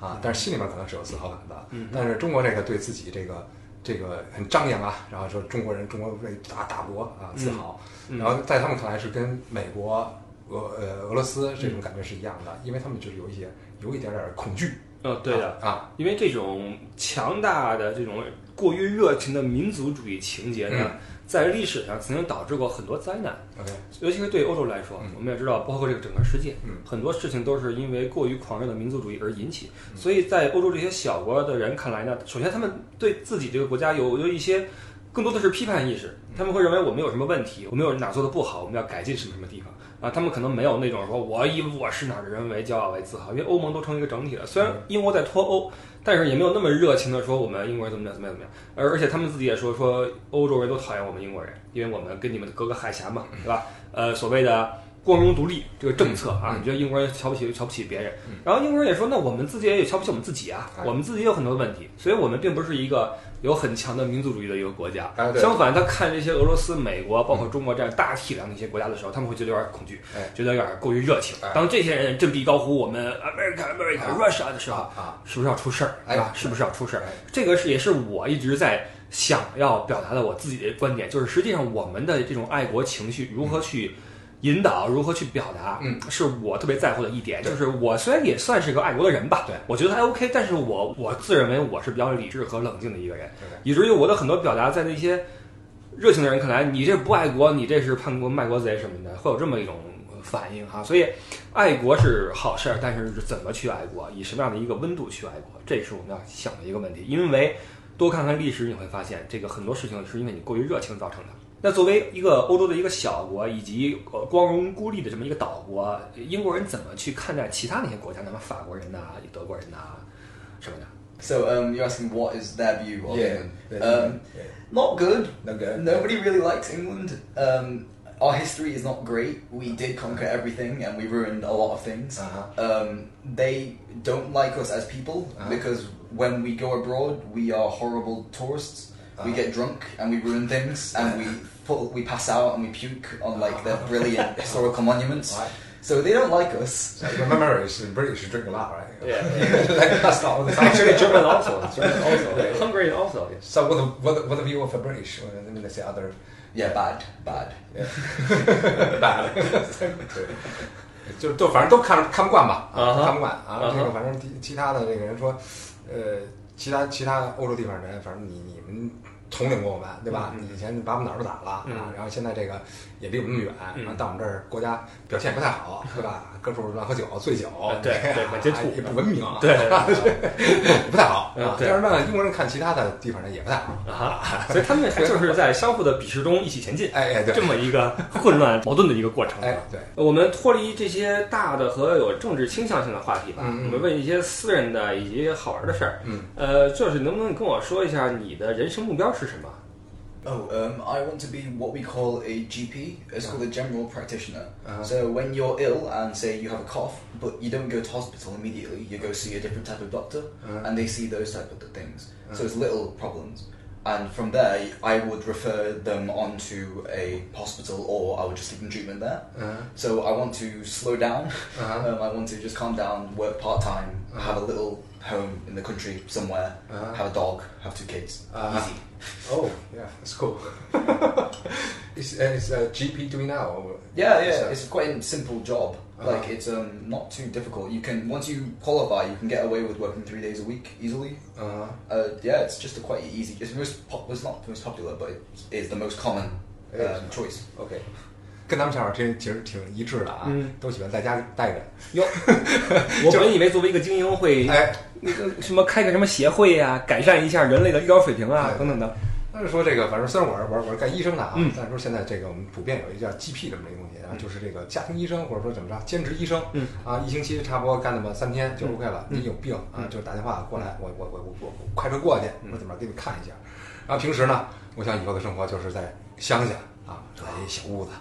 C: 啊，但是心里面可能是有自豪感的。但是中国这个对自己这个这个很张扬啊，然后说中国人中国为大大国啊自豪，然后在他们看来是跟美国。俄呃俄罗斯这种感觉是一样的，因为他们就是有一些有一点点恐惧。
B: 嗯，对的，
C: 啊，
B: 因为这种强大的这种过于热情的民族主义情节呢，在历史上曾经导致过很多灾难。
C: OK，
B: 尤其是对欧洲来说，我们也知道，包括这个整个世界，
C: 嗯
B: 很多事情都是因为过于狂热的民族主义而引起。所以在欧洲这些小国的人看来呢，首先他们对自己这个国家有有一些更多的是批判意识，他们会认为我们有什么问题，我们有哪做的不好，我们要改进什么什么地方啊。他们可能没有那种说我以我是哪儿的人为骄傲为自豪，因为欧盟都成一个整体了。虽然英国在脱欧，但是也没有那么热情的说我们英国人怎么样怎么样怎么样。而而且他们自己也说说欧洲人都讨厌我们英国人，因为我们跟你们隔个海峡嘛，对吧？呃，所谓的。光荣独立这个政策啊，你觉得英国人瞧不起瞧不起别人，然后英国人也说，那我们自己也有瞧不起我们自己啊，我们自己也有很多问题，所以我们并不是一个有很强的民族主义的一个国家。
C: 哎
B: 相反，他看这些俄罗斯、美国，包括中国这样大体量的一些国家的时候，他们会觉得有点恐惧，
C: 哎
B: 觉得有点过于热情
C: 哎。
B: 当这些人振臂高呼我们 America America
C: 啊
B: Russia 的时候，
C: 啊
B: 是不是要出事儿？是不是要出事儿
C: 哎？
B: 这个是也是我一直在想要表达的我自己的观点，就是实际上我们的这种爱国情绪如何去。引导如何去表达，
C: 嗯，
B: 是我特别在乎的一点。就是我虽然也算是个爱国的人吧，
C: 对
B: 我觉得还 OK，但是我我自认为我是比较理智和冷静的一个人，
C: 对
B: 以至于我的很多表达在那些热情的人看来，你这不爱国，你这是叛国卖国贼什么的，会有这么一种反应哈。所以，爱国是好事儿，但是怎么去爱国，以什么样的一个温度去爱国，这是我们要想的一个问题。因为多看看历史，你会发现，这个很多事情是因为你过于热情造成的。那作为一个欧洲的一个小国，以及呃光荣孤立的这么一个岛国，英国人怎么去看待其他那些国家？那么法国人呐、德国人呐、什么的？
A: So um, you're asking what is their view of
C: Yeah.
A: England?
C: Yeah.
A: Um,
C: Yeah.
A: Not good.
C: Not good.
A: Nobody really likes England. Um, our history is not great. We did conquer everything and we ruined a lot of things.
C: Uh-huh.
A: Um, they don't like us as people
C: Uh-huh.
A: because when we go abroad, we are horrible tourists. We
C: Uh-huh.
A: get drunk and we ruin things and we put, we pass out and we puke on like the brilliant historical monuments.
C: Right.
A: So they don't like us.
C: Remember, it's British drink a lot, right?
B: Yeah.
C: like that's all the time.
B: Actually, German also, German also, Hungary also.
C: So what the what the, what the view of the British when they say other
A: Yeah, bad, bad.
C: bad，对，就就反正都看看不惯吧，
B: 啊哈
C: 看不惯啊。
B: 啊哈
C: 这个反正其其他的这个人说，呃，其他其他欧洲地方人，反正你你们 统领过我们，对吧？以前把我们哪儿都打了
B: 嗯
C: 啊，然后现在这个也离我们那么远，
B: 嗯
C: 然后到我们这儿国家表现不太好，对吧？各处乱喝酒、醉酒，
B: 对对满街吐
C: 也不文明，
B: 对
C: 不太好但是呢，英国人看其他的地方呢也不太好，
B: 啊，所以他们就是在相互的鄙视中一起前进，
C: 哎哎对
B: 这么一个混乱矛盾的一个过程。
C: 哎对。
B: 我们脱离这些大的和有政治倾向性的话题吧，我们问一些私人的以及好玩的事儿。
C: 嗯，
B: 呃，就是能不能跟我说一下你的人生目标是什么？
A: Oh, um, I want to be what we call a GP. It's called a general practitioner.
C: Uh-huh.
A: So when you're ill and say you have a cough, but you don't go to hospital immediately, you go see a different type of doctor,
C: Uh-huh.
A: and they see those type of things. So it's little problems. And from there, I would refer them on to a hospital, or I would just give them treatment there.
C: Uh-huh.
A: So I want to slow down.
C: Uh-huh.
A: Um, I want to just calm down, work part time, have a little home in the country somewhere,
C: Uh-huh.
A: have a dog, have two kids.
C: Uh-huh.
A: Easy.
C: Oh, yeah, that's cool. is is uh, GP doing now? or-
A: Yeah,
C: is
A: yeah,
C: that-
A: it's quite a simple job.
C: Uh-huh.
A: Like it's um not too difficult. You can once you qualify, you can get away with working three days a week easily.
C: uh-huh.
A: Uh, yeah, it's just a quite easy. It's most pop, it's not the most popular, but it is the most common
C: It is.
A: um, choice.
C: OK，跟咱们想法真其实挺一致的啊，
B: 嗯
C: 都喜欢在家待着。
B: 哟，我本以为作为一个精英会
C: 哎，
B: 那个什么开个什么协会呀、改善一下人类的医疗水平啊
C: 哎
B: 等等的。
C: 但是说这个，反正虽然我是我是我是干医生的啊，
B: 嗯
C: 但是说现在这个我们普遍有一个叫 GP 这么一个东西啊，就是这个家庭医生或者说怎么着兼职医生，
B: 嗯
C: 啊，一星期差不多干那么三天就
B: 嗯
C: OK 了。
B: 嗯
C: 你有病啊
B: 嗯，
C: 就打电话过来，我我我我我我开车过去，
B: 嗯
C: 我怎么着给你看一下。然后平时呢，我想以后的生活就是在乡下啊，住在一小屋子，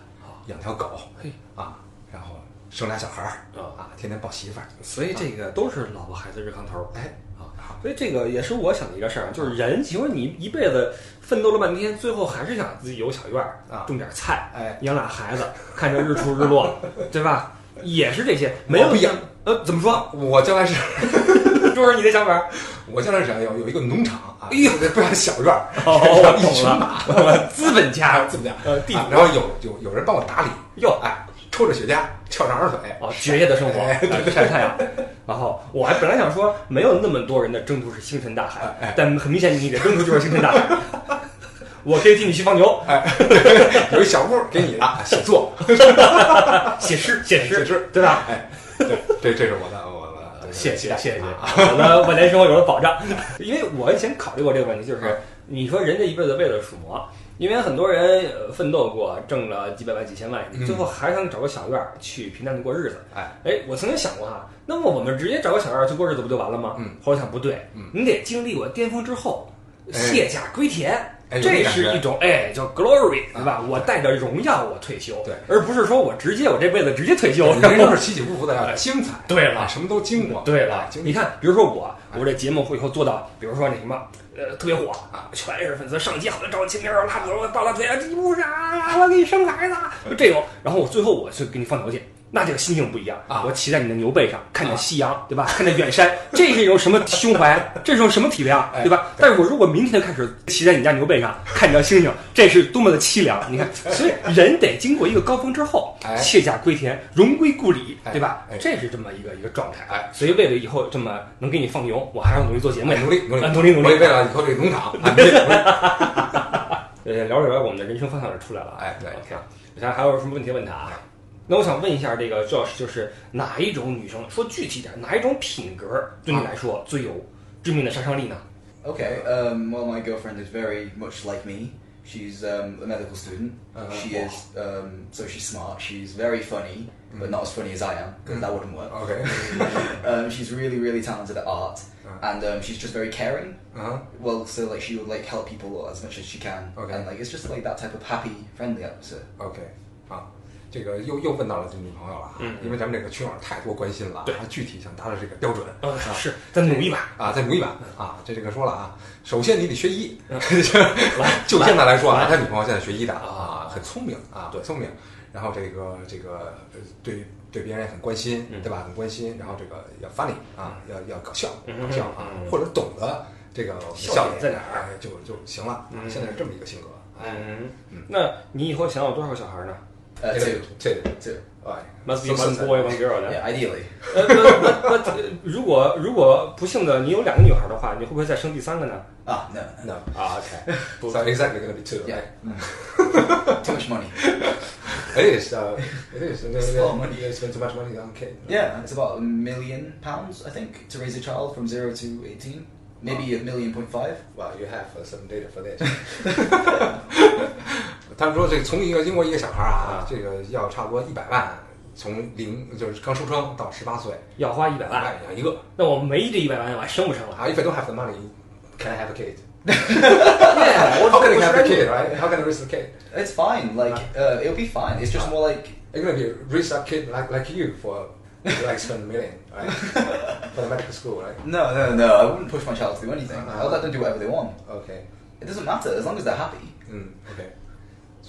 C: 养条狗
B: 嘿，
C: 啊，然后生俩小孩儿
B: 啊
C: 啊，天天抱媳妇儿，
B: 所以这个都是老婆孩子热炕头。
C: 哎，
B: 啊，所以这个也是我想的一个事儿啊，就是人，其实你一辈子奋斗了半天，最后还是想自己有小院儿
C: 啊
B: 种点菜，
C: 哎，
B: 养俩孩子，看着日出日落，对吧？也是这些，没有
C: 我不养。
B: 呃，怎么说？
C: 我将来是。
B: 就是你的想法。
C: 我将来是想有有一个农场啊，
B: 哎呦
C: 不要小院儿，
B: 哦，
C: 一群马，
B: 了，资本家，
C: 怎么样？
B: 呃，
C: 然后有有有人帮我打理，
B: 哟，
C: 哎，抽着雪茄，翘着二腿，
B: 哦，爵爷的生活，晒太阳。然后我还本来想说，没有那么多人的征途是星辰大海但很明显你的征途就是星辰大海。我可以替你去放牛，
C: 有一小屋给你的写作，
B: 写诗，写诗，
C: 写诗
B: 对吧？
C: 哎，对，这这是我的我的，
B: 谢谢谢谢，
C: 啊
B: 我的晚年生活有了保障。因为我以前考虑过这个问题，就是你说人这一辈子为了什么？因为很多人呃奋斗过，挣了几百万、几千万，
C: 嗯
B: 最后还想找个小院儿去平淡的过日子。
C: 哎，
B: 哎，我曾经想过哈，那么我们直接找个小院儿去过日子不就完了吗？
C: 嗯，
B: 后来想不对，
C: 嗯
B: 你得经历过巅峰之后，
C: 哎
B: 卸甲归田。这是一种哎叫 glory，对吧？我带着荣耀我退休，
C: 对
B: 而不是说我直接我这辈子直接退休，
C: 人
B: 然后
C: 生是起起伏伏的，要精彩，
B: 对了
C: 啊，什么都经过，
B: 对了，你看，比如说我，我这节目会以后做到，比如说那什么，呃，特别火
C: 啊，
B: 全是粉丝上街好像找我签名儿，拉我抱大腿啊，你不是啊，我给你生孩子这种，然后我最后我去给你放牛去。那这个心情不一样
C: 啊
B: 我骑在你的牛背上，看着夕阳，对吧？看着远山，这是一种什么胸怀？这是一种什么体量，
C: 哎
B: 对吧？但是我如果明天就开始骑在你家牛背上，看着星星，这是多么的凄凉！你看，所以人得经过一个高峰之后，
C: 哎
B: 卸甲归田，荣归故里，
C: 哎
B: 对吧
C: 哎？
B: 这是这么一个一个状态。
C: 哎
B: 所以为了以后这么能给你放牛，我还要努力做节目呀，
C: 努力努力
B: 啊努力努力。
C: 为了以后这个农场，啊努力努力，
B: 呃，聊着聊着，我们的人生方向就出来了。
C: 哎对
B: ，OK，我想还有什么问题问他啊？那我想问一下，这个 Josh，就是哪一种女生，说具体点，哪一种品格对你来说最有致命的杀伤力呢？
A: Okay. Um, well, my girlfriend is very much like me. She's um, a medical student.
C: Uh,
A: she
C: wow.
A: is um, so she's smart. She's very funny, but not as funny as I am because that wouldn't work.
C: OK，
A: um, she's really, really talented at art,
C: Uh.
A: and um, she's just very caring.
C: 嗯
A: Well, so like she would like help people as much as she can,
C: Okay.
A: and like it's just like that type of happy, friendly atmosphere.
C: ，OK，啊。 这个又又问到了这女朋友了啊，
B: 嗯。
C: 因为咱们这个群友太多关心了啊，
B: 对。
C: 具体想达到这个标准
B: 呃，
C: 啊。
B: 是，再努一把。
C: 啊，再努一把啊！这这个说了啊，首先你得学医，
B: 嗯。
C: 就现在来说啊，他女朋友现在学医的
B: 啊
C: 啊，很聪明啊，
B: 对。
C: 聪明。然后这个这个呃对对别人也很关心，
B: 嗯。
C: 对吧？很关心，然后这个要 funny 啊，要要搞笑，
B: 嗯。
C: 搞笑啊
B: 嗯，
C: 或者懂得这个
B: 笑
C: 笑
B: 点在哪儿？
C: 哎就就行了。现在是这么一个性格。哎，
B: 嗯，那你以后想有多少个小孩呢
A: Uh,
C: 这
A: two.
C: 个这个
A: Two.
C: 哎？
B: Must be
C: so
B: one
C: sensitive
B: boy, one girl 的。
A: Yeah, ideally.
B: 呃，那那那呃如果如果不幸的你有两个女孩的话，你会不会再生第三个呢？
A: Ah, no.
C: No.
B: 啊，OK，不
C: So exactly going to be two.
A: Yeah.
C: Right?
A: Too much money.
C: It is. Uh, it is.
A: It's a lot of money.
C: You spend too much money on kid.
A: Yeah, it's about a million pounds, I think, to raise a child from zero to 18. Maybe a million point five.
C: Well, you have uh, some data for this. 他们说这个从一个英国一个小孩儿啊
B: 啊，
C: 这个要差不多一百万，从零就是刚出生到十八岁，
B: 要花一百万，
C: 哎养一个
B: 那我没这一百万，我还生不生了？
C: 啊。If I don't have the money, can I have a kid?
B: Yeah,
C: How can I have a kid, right? How can I raise a kid?
A: It's fine. Like, uh, it'll be fine. It's just more like
C: You're gonna be raise a kid like like you for like spend a million, right? for the medical school, right?
A: no, no, no. I wouldn't push my child to do anything.
C: Uh-huh.
A: I'll let them do whatever they want. OK，It doesn't matter as long as they're happy.
C: 嗯，OK。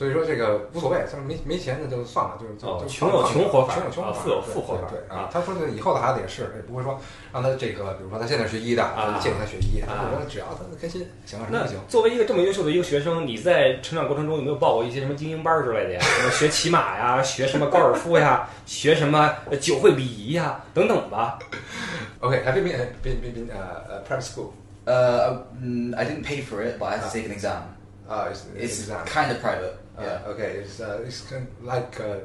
C: 所以说这个无所谓，就是没没钱那就算了，就是就就
B: 哦穷有穷活法
C: 穷有穷活法，
B: 啊富有富活法
C: 对对
B: 啊
C: 啊。他说这以后的孩子也是，也不会说让他这个，比如说他现在学医的，
B: 啊
C: 建议他学医，
B: 啊
C: 我说只要他开心，行了，什么
B: 那
C: 都行。
B: 作为一个这么优秀的一个学生，你在成长过程中有没有报过一些什么精英班儿之类的呀？什么学骑马呀，学什么高尔夫呀，学什么呃酒会礼仪呀，等等吧
C: ？OK，have you been been been been uh, uh, private school?
A: Uh, mm, I didn't pay for it, but I had to take an exam.
C: Uh, it's,
A: It's
C: exam.
A: kind of private.
C: Uh,
A: Yeah.
C: Okay, it's uh, it's kind of like uh,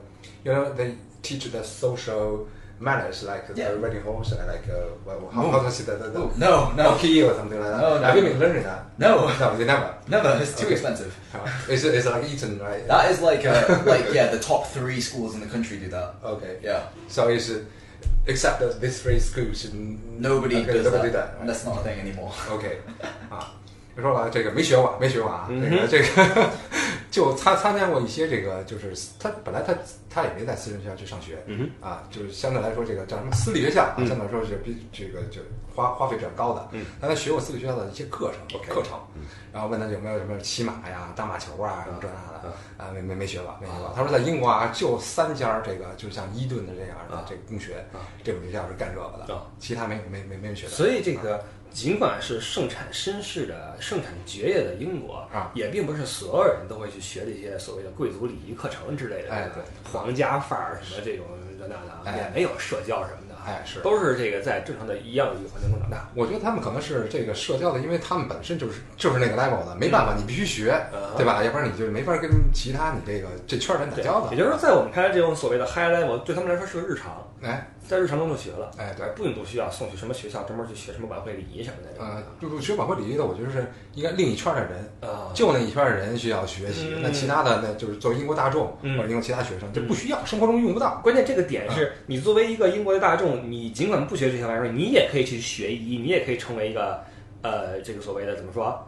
C: you know they teach the social manners like
A: Yeah.
C: uh, riding horse and like uh, well, how,
A: Ooh.
C: how does it the, the, the
A: no, no,
C: monkey or something like that.
A: No, no.
C: Have you been learning that?
A: No.
C: no, you never.
A: never. It's too
C: Okay.
A: expensive.
C: Uh, it's, it's like Eton, right?
A: That is like, uh, like yeah, the top three schools in the country do that.
C: okay.
A: Yeah.
C: So it's uh, except that these three schools,
A: Nobody
C: okay,
A: does
C: nobody
A: that.
C: that. right?
A: That's not a thing anymore.
C: OK，啊，就说了这个没学过，没学过啊，
B: 嗯
C: 这个这个就参参加过一些这个，就是他本来他他也没在私人学校去上学，
B: 嗯
C: 啊，就是相对来说这个叫什么私立学校啊，
B: 嗯。
C: 相对来说是比这个就花花费比较高的，
B: 嗯，
C: 但他学过私立学校的一些课程课程，然后问他有没有什么骑马呀、打马球啊什么这那
B: 嗯
C: 的，啊，没没没学过，没学过。他说在英国啊，就三家这个就像伊顿的这样的
B: 啊。
C: 这个公学
B: 啊，
C: 这种学校是干这个的
B: 啊，
C: 其他没没没没人学的。
B: 所以这个尽管是盛产绅士的、盛产爵爷的英国
C: 啊
B: 也并不是所有人都会去学这些所谓的贵族礼仪课程之类的，
C: 哎
B: 对吧皇家范儿什么这种这那的，
C: 哎
B: 也没有社交什么的，
C: 哎是
B: 都是这个在正常的一样的一个环境中长大。
C: 我觉得他们可能是这个社交的，因为他们本身就是就是那个 level 的，没办法，你必须学，
B: 嗯
C: 对吧？要不然你就没法跟其他你这个这圈儿人打交道。
B: 也就是说，在我们看来，这种所谓的 high level 对他们来说是个日常，
C: 哎，
B: 在日常中就学了，
C: 哎对。
B: 而并不需要送去什么学校专门去学什么晚会礼仪什么的。
C: 呃，就学晚会礼仪的，我觉得是应该另一圈儿的人，
B: 啊，
C: 就那一圈儿的人需要学习，
B: 嗯。
C: 那其他的那就是作为英国大众、
B: 嗯。
C: 或者英国其他学生就不需要，生活中用不到。
B: 关键这个点是你作为一个英国的大众，你尽管不学这些玩意儿，你也可以去学医，你也可以成为一个呃，这个所谓的怎么说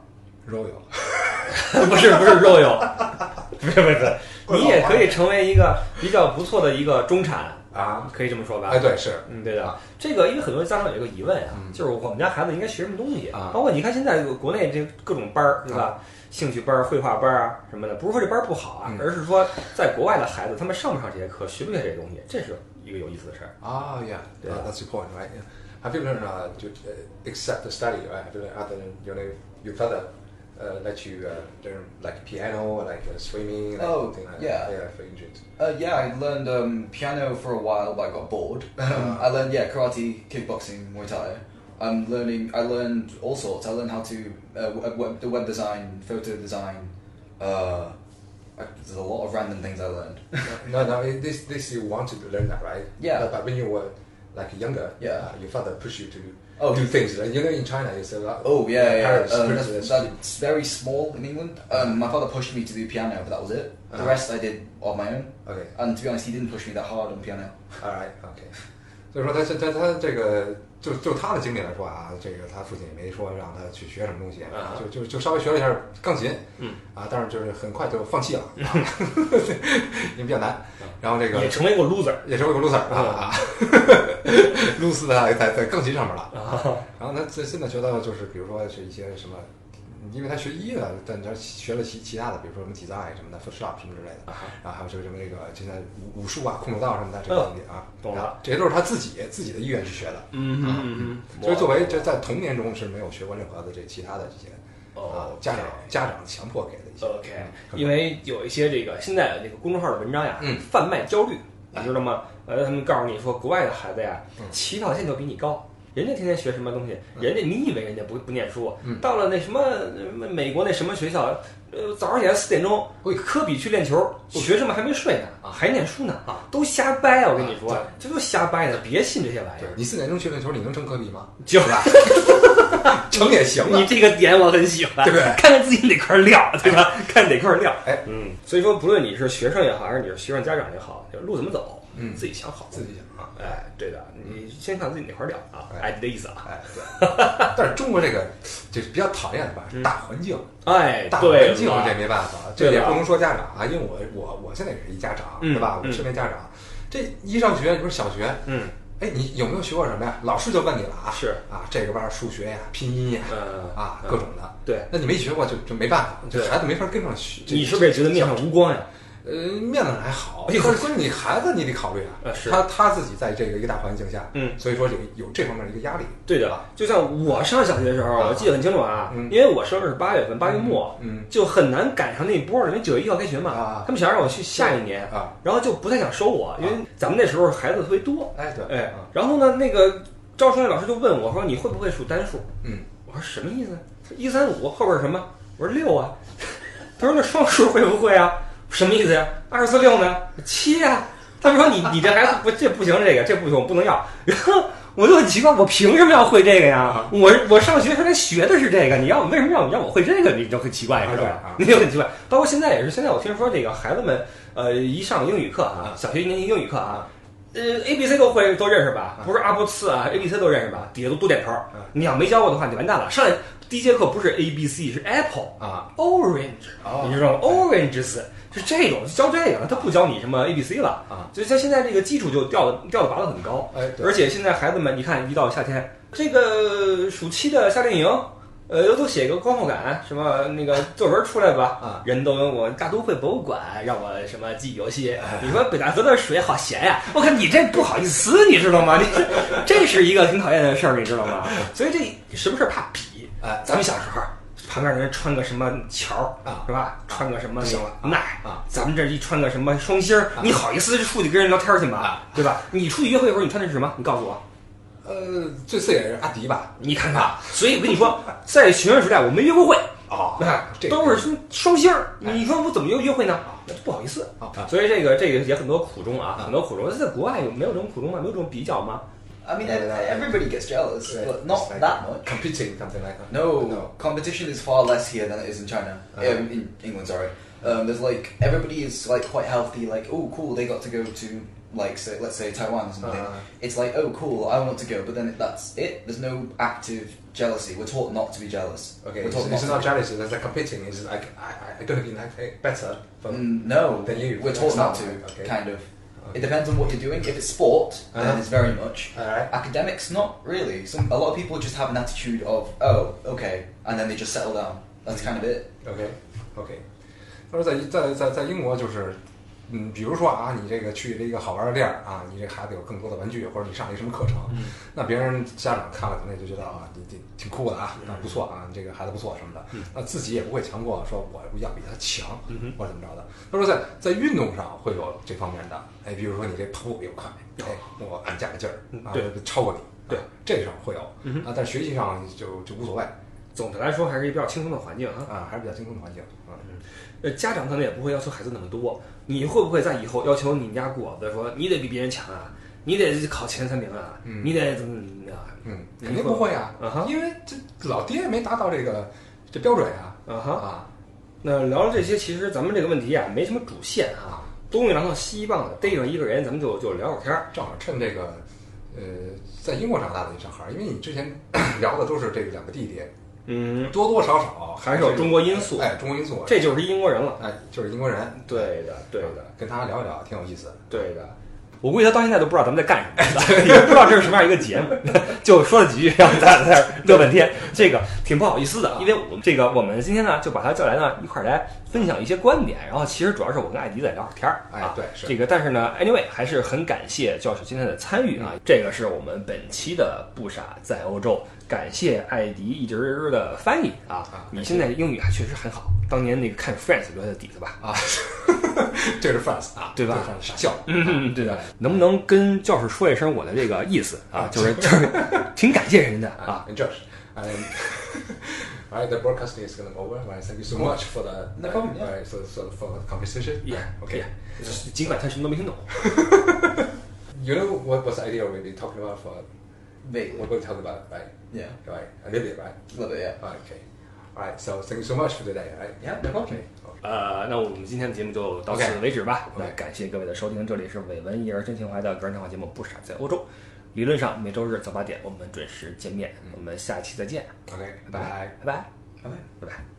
C: ？Royal，
B: 不是不是 royal，，不是不是，你也可以成为一个比较不错的一个中产，
C: 啊，
B: 可以这么说吧？
C: 哎，对，是
B: 嗯，对的。这个因为很多家长有一个疑问啊，
C: 嗯
B: 就是我们家孩子应该学什么东西
C: 啊
B: 包括你看现在国内这各种班儿，对吧？兴趣班儿、绘画班儿啊什么的，不是说这班儿不好啊，
C: 嗯
B: 而是说在国外的孩子他们上不上这些课，学不学这些东西，这是一个有意思的事儿。
C: 啊，Yeah，
B: 对
C: uh, that's your point, right? Yeah. Have you learned uh, to uh, accept the study, right? Have you learned other than you know your father uh, let you uh, learn like piano, like uh, swimming, like
A: Oh,
C: something like
A: yeah.
C: that? Yeah, for injuries.
A: Uh, yeah, I learned um, piano for a while, but I got bored. Um, I learned yeah karate, kickboxing, Muay Thai. I'm learning. I learned all sorts. I learned how to uh, web, web, the web design, photo design. Uh, I, there's a lot of random things I learned.
C: no, no, it- this this you wanted to learn that, right?
A: Yeah.
C: But, but when you were like younger,
A: Yeah.
C: uh, your father pushed you to
A: Oh,
C: do
A: he-
C: things. Right? You know, in China, it's a lot.
A: Oh yeah, yeah.
C: parents
A: Um,
C: push
A: that's,
C: us.
A: that's very small in England. Um, my father pushed me to do piano, but that was it. The
C: Uh-huh.
A: rest I did on my own.
C: Okay,
A: And to be honest, he didn't push me that hard on piano.
C: all right, okay. 所以说他他他他这个 就就他的经历来说啊，这个他父亲也没说让他去学什么东西，
B: 啊
C: 就就就稍微学了一下钢琴，
B: 嗯
C: 啊，但是就是很快就放弃了，嗯、因为比较难。然后这个
B: 也成为过 loser
C: 也成为过 loser 啊，露丝在在在钢琴上面了。
B: 啊，
C: 然后他现现在学到的就是，比如说是一些什么因为他学医的，但他学了其其他的，比如说什么 design 什么的，Photoshop 什么之类的，然后还有就是什么这个现在武武术啊、空手道什么的这个东西啊，
B: 懂了
C: 这些都是他自己自己的意愿去学的。
B: 嗯嗯嗯嗯，
C: 所以作为这在童年中是没有学过任何的这其他的这些啊
B: 哦
C: 家长家长强迫给的一些。
B: OK，
C: 嗯
B: 因为有一些这个现在那个公众号的文章呀，
C: 嗯
B: 贩卖焦虑，你知道吗？呃，他们告诉你说，国外的孩子呀，
C: 嗯
B: 起跑线就比你高。人家天天学什么东西？人家你以为人家不不念书？
C: 嗯
B: 到了那什么呃美国那什么学校，呃，早上起来四点钟，科比去练球，学生们还没睡呢，
C: 啊
B: 还念书呢
C: 啊，
B: 都瞎掰啊！我跟你说
C: 啊，
B: 这都瞎掰的，别信这些玩意儿。
C: 你四点钟去练球，你能成科比吗？
B: 就
C: 是？成也行啊
B: 你。这个点我很喜欢，
C: 对不对
B: 看看自己哪块料，对吧？看哪块料。
C: 哎，
B: 嗯，所以说，不论你是学生也好，还是你是学生家长也好，这路怎么走，
C: 嗯
B: 自己想好。
C: 自己想啊。
B: 哎，对的，你先看自己哪块料啊，
C: 哎
B: 哎，你的意思啊。
C: 哎，对。但是中国这个就是比较讨厌的吧，是大环境。
B: 哎，
C: 大环境这没办法，这也不能说家长啊，因为我我我现在也是一家长，
B: 嗯
C: 对吧？我
B: 嗯
C: 身边家长，这一上学，你说小学，
B: 嗯
C: 哎，你有没有学过什么呀？老师就问你了啊，
B: 是
C: 啊，这个班儿数学呀、拼音呀，
B: 嗯
C: 啊，
B: 嗯
C: 各种的。
B: 对，
C: 那你没学过就就没办法，这孩子没法跟上学。
B: 你是不是也觉得面上无光呀？
C: 呃，面子上还好，但是你孩子你得考虑啊
B: 呃，是。
C: 他他自己在这个一个大环境下，
B: 嗯，
C: 所以说有有这方面的一个压力。
B: 对的，就像我上小学的时候，
C: 啊。
B: 我记得很清楚啊，
C: 嗯。
B: 因为我生日是八月份，八月末，
C: 嗯。
B: 就很难赶上那一波儿，因为九月一号开学嘛
C: 啊，
B: 他们想让我去下一年，
C: 啊，
B: 然后就不太想收我，因为咱们那时候孩子特别多，
C: 哎对，
B: 哎
C: 啊，
B: 然后呢，那个招生的老师就问我说：“你会不会数单数？
C: 嗯，？”
B: 我说：“什么意思？一三五后边是什么？”我说：“六啊。”他说：“那双数会不会啊？什么意思呀？二四六呢？七呀？”他们说：“你 你这孩子不这不行，这个这不行，我不能要。”然后我就很奇怪，我凭什么要会这个呀？我我上学时来学的是这个，你要为什么让让我会这个？你就很奇怪，你知道吧？你就很奇怪。包括现在也是，现在我听说这个孩子们，呃，一上英语课啊，小学一年级英语课啊，呃，A B C 都会都认识吧？不是阿波次啊，A B C 都认识吧？底下都多点头。你要没教过的话，你就完蛋了。上来第一节课不是 A B C，是 Apple、
C: 啊
B: ，Orange，
C: 哦
B: 你知道吗？Oranges 是这种教这个了，他不教你什么 A B C 了
C: 啊。
B: 所以他现在这个基础就掉的掉的拔的很高。
C: 哎对
B: 而且现在孩子们，你看一到夏天，这个暑期的夏令营。呃，都写个观后感，什么那个作文出来吧，
C: 啊
B: 人都问我大都会博物馆让我什么记忆游戏，
C: 哎
B: 你说北大河的水好咸呀，我看你这不好意思，你知道吗？你这 这是一个挺讨厌的事儿，你知道吗？所以这什么事儿怕比？
C: 啊，
B: 咱们小时候，旁边人穿个什么桥儿
C: 啊
B: 是吧？穿个什么那
C: 啊
B: 咱们这一穿个什么双星儿，你好意思出去跟人聊天去吗
C: 啊？
B: 对吧？你出去约会的时候，你穿的是什么？你告诉我，
C: 呃，最次也是阿迪吧？
B: 你看看。所以我跟你说，在学生时代，我没约过会。
C: 哦
B: 啊，
C: 这
B: 都是双双芯儿，
C: 哎
B: 你说我怎么约约会呢？那就不好意思
C: 啊
B: 所以这个这个也很多苦衷啊，
C: 啊
B: 很多苦衷。在国外有没有这种苦衷吗？没有这种比较吗
A: ？I mean,
C: Yeah, yeah, yeah.
A: everybody gets jealous,
C: Right.
A: but not
C: like
A: that much.
C: Competing something like that.
A: No,
C: no.
A: competition is far less here than it is in China.
C: Uh-huh.
A: Um, in England, sorry. Um, there's like everybody is like quite healthy. Like, oh, cool, they got to go to like say, let's say Taiwan or something.
C: Uh-huh.
A: It's like, oh, cool, I want to go, but then that's it. There's no active jealousy. We're taught not to be jealous.
C: Okay,
A: We're
C: it's,
A: taught
C: it's
A: to
C: not
A: be-
C: jealousy. It's like competing. It's like I, I, I gonna be like eh, better. From,
A: Mm, no,
C: Than you.
A: we're
C: That's
A: taught not
C: not
A: to.
C: right, okay.
A: Kind of.
C: Okay.
A: It depends on what you're doing. If it's sport, then
C: Uh-huh.
A: it's very much.
C: All right.
A: Academics, not really. Some a lot of people just have an attitude of, oh, okay, and then they just settle down. That's kind of it.
C: OK OK，他说在在在在英国就是， 嗯，比如说啊，你这个去了一个好玩的地儿啊，你这孩子有更多的玩具，或者你上了一什么课程，
B: 嗯
C: 那别人家长看了可能也就觉得啊，你这挺酷的啊，啊不错啊，你这个孩子不错什么的，那自己也不会强迫说我要比他强
B: 嗯
C: 或者怎么着的。他说在在运动上会有这方面的，哎，比如说你这跑步比我快，哎，我按加个劲儿啊，
B: 对
C: 超过你，
B: 对
C: 啊，这上会有啊，但学习上就就无所谓
B: 总的来说还是一个比较轻松的环境啊。
C: 啊，还是比较轻松的环境啊。
B: 呃，家长可能也不会要求孩子那么多。你会不会在以后要求你们家果子说你得比别人强啊，你得考前三名啊，
C: 嗯。
B: 你得怎么怎么样啊？
C: 嗯，肯定不会啊
B: 嗯，
C: 因为这老爹没达到这个这标准啊。
B: 啊哈，
C: 啊。
B: 那聊了这些，其实咱们这个问题啊，没什么主线啊，东一榔头西一棒子，逮上一个人，咱们就就聊会儿天儿。
C: 正好趁这个呃在英国长大的一小孩儿，因为你之前 聊的都是这两个弟弟，
B: 嗯，
C: 多多少少
B: 还是有中国因素
C: 哎，中国因素，
B: 这就是英国人了。
C: 哎就是英国人，
B: 对的，对的，
C: 跟他聊一聊挺有意思的。
B: 对的。我估计他到现在都不知道咱们在干什么，也不知道这是什么样一个节目，就说了几句，然后咱俩在这儿乐半天，这个挺不好意思的，因为我们这个我们今天呢就把他叫来呢一块儿来分享一些观点，然后其实主要是我跟艾迪在聊会儿天儿啊，
C: 哎对是
B: 这个，但是呢，anyway 还是很感谢教授今天的参与啊，这个是我们本期的不傻在欧洲，感谢艾迪一直的翻译啊
C: 啊，
B: 你现在英语还确实很好，当年那个看 Friends 留下的底子吧。
C: 啊，这是 France 啊，
B: 对吧
C: 傻笑，
B: 嗯，对的，能不能跟教授说一声我的这个意思啊？就是就是挺感谢人的啊。
C: And Josh, and alright, the broadcasting is going over. Right, thank you so much for the
A: No problem, yeah.
C: Right, so, so for the conversation.
B: Yeah,
C: Okay.
B: 尽管他什么都没听懂。
C: You know what was the idea already talking about for
A: Vaguely.
C: we're talking about, it, right?
A: Yeah.
C: Right, a little bit, right?
A: A little bit, yeah.
C: Okay. Alright, so thank you so much for today, right?
A: Yeah, no problem.
C: Okay.
B: 呃，那我们今天的节目就到此为止吧。
C: OK
B: 那感谢各位的收听，这里是伟文艺而真情怀的个人谈话节目《不傻在欧洲》。理论上每周日早八点我们准时见面，我们下期再见
C: ，Okay. Bye.
B: 拜拜
A: ，Bye.
B: 拜拜。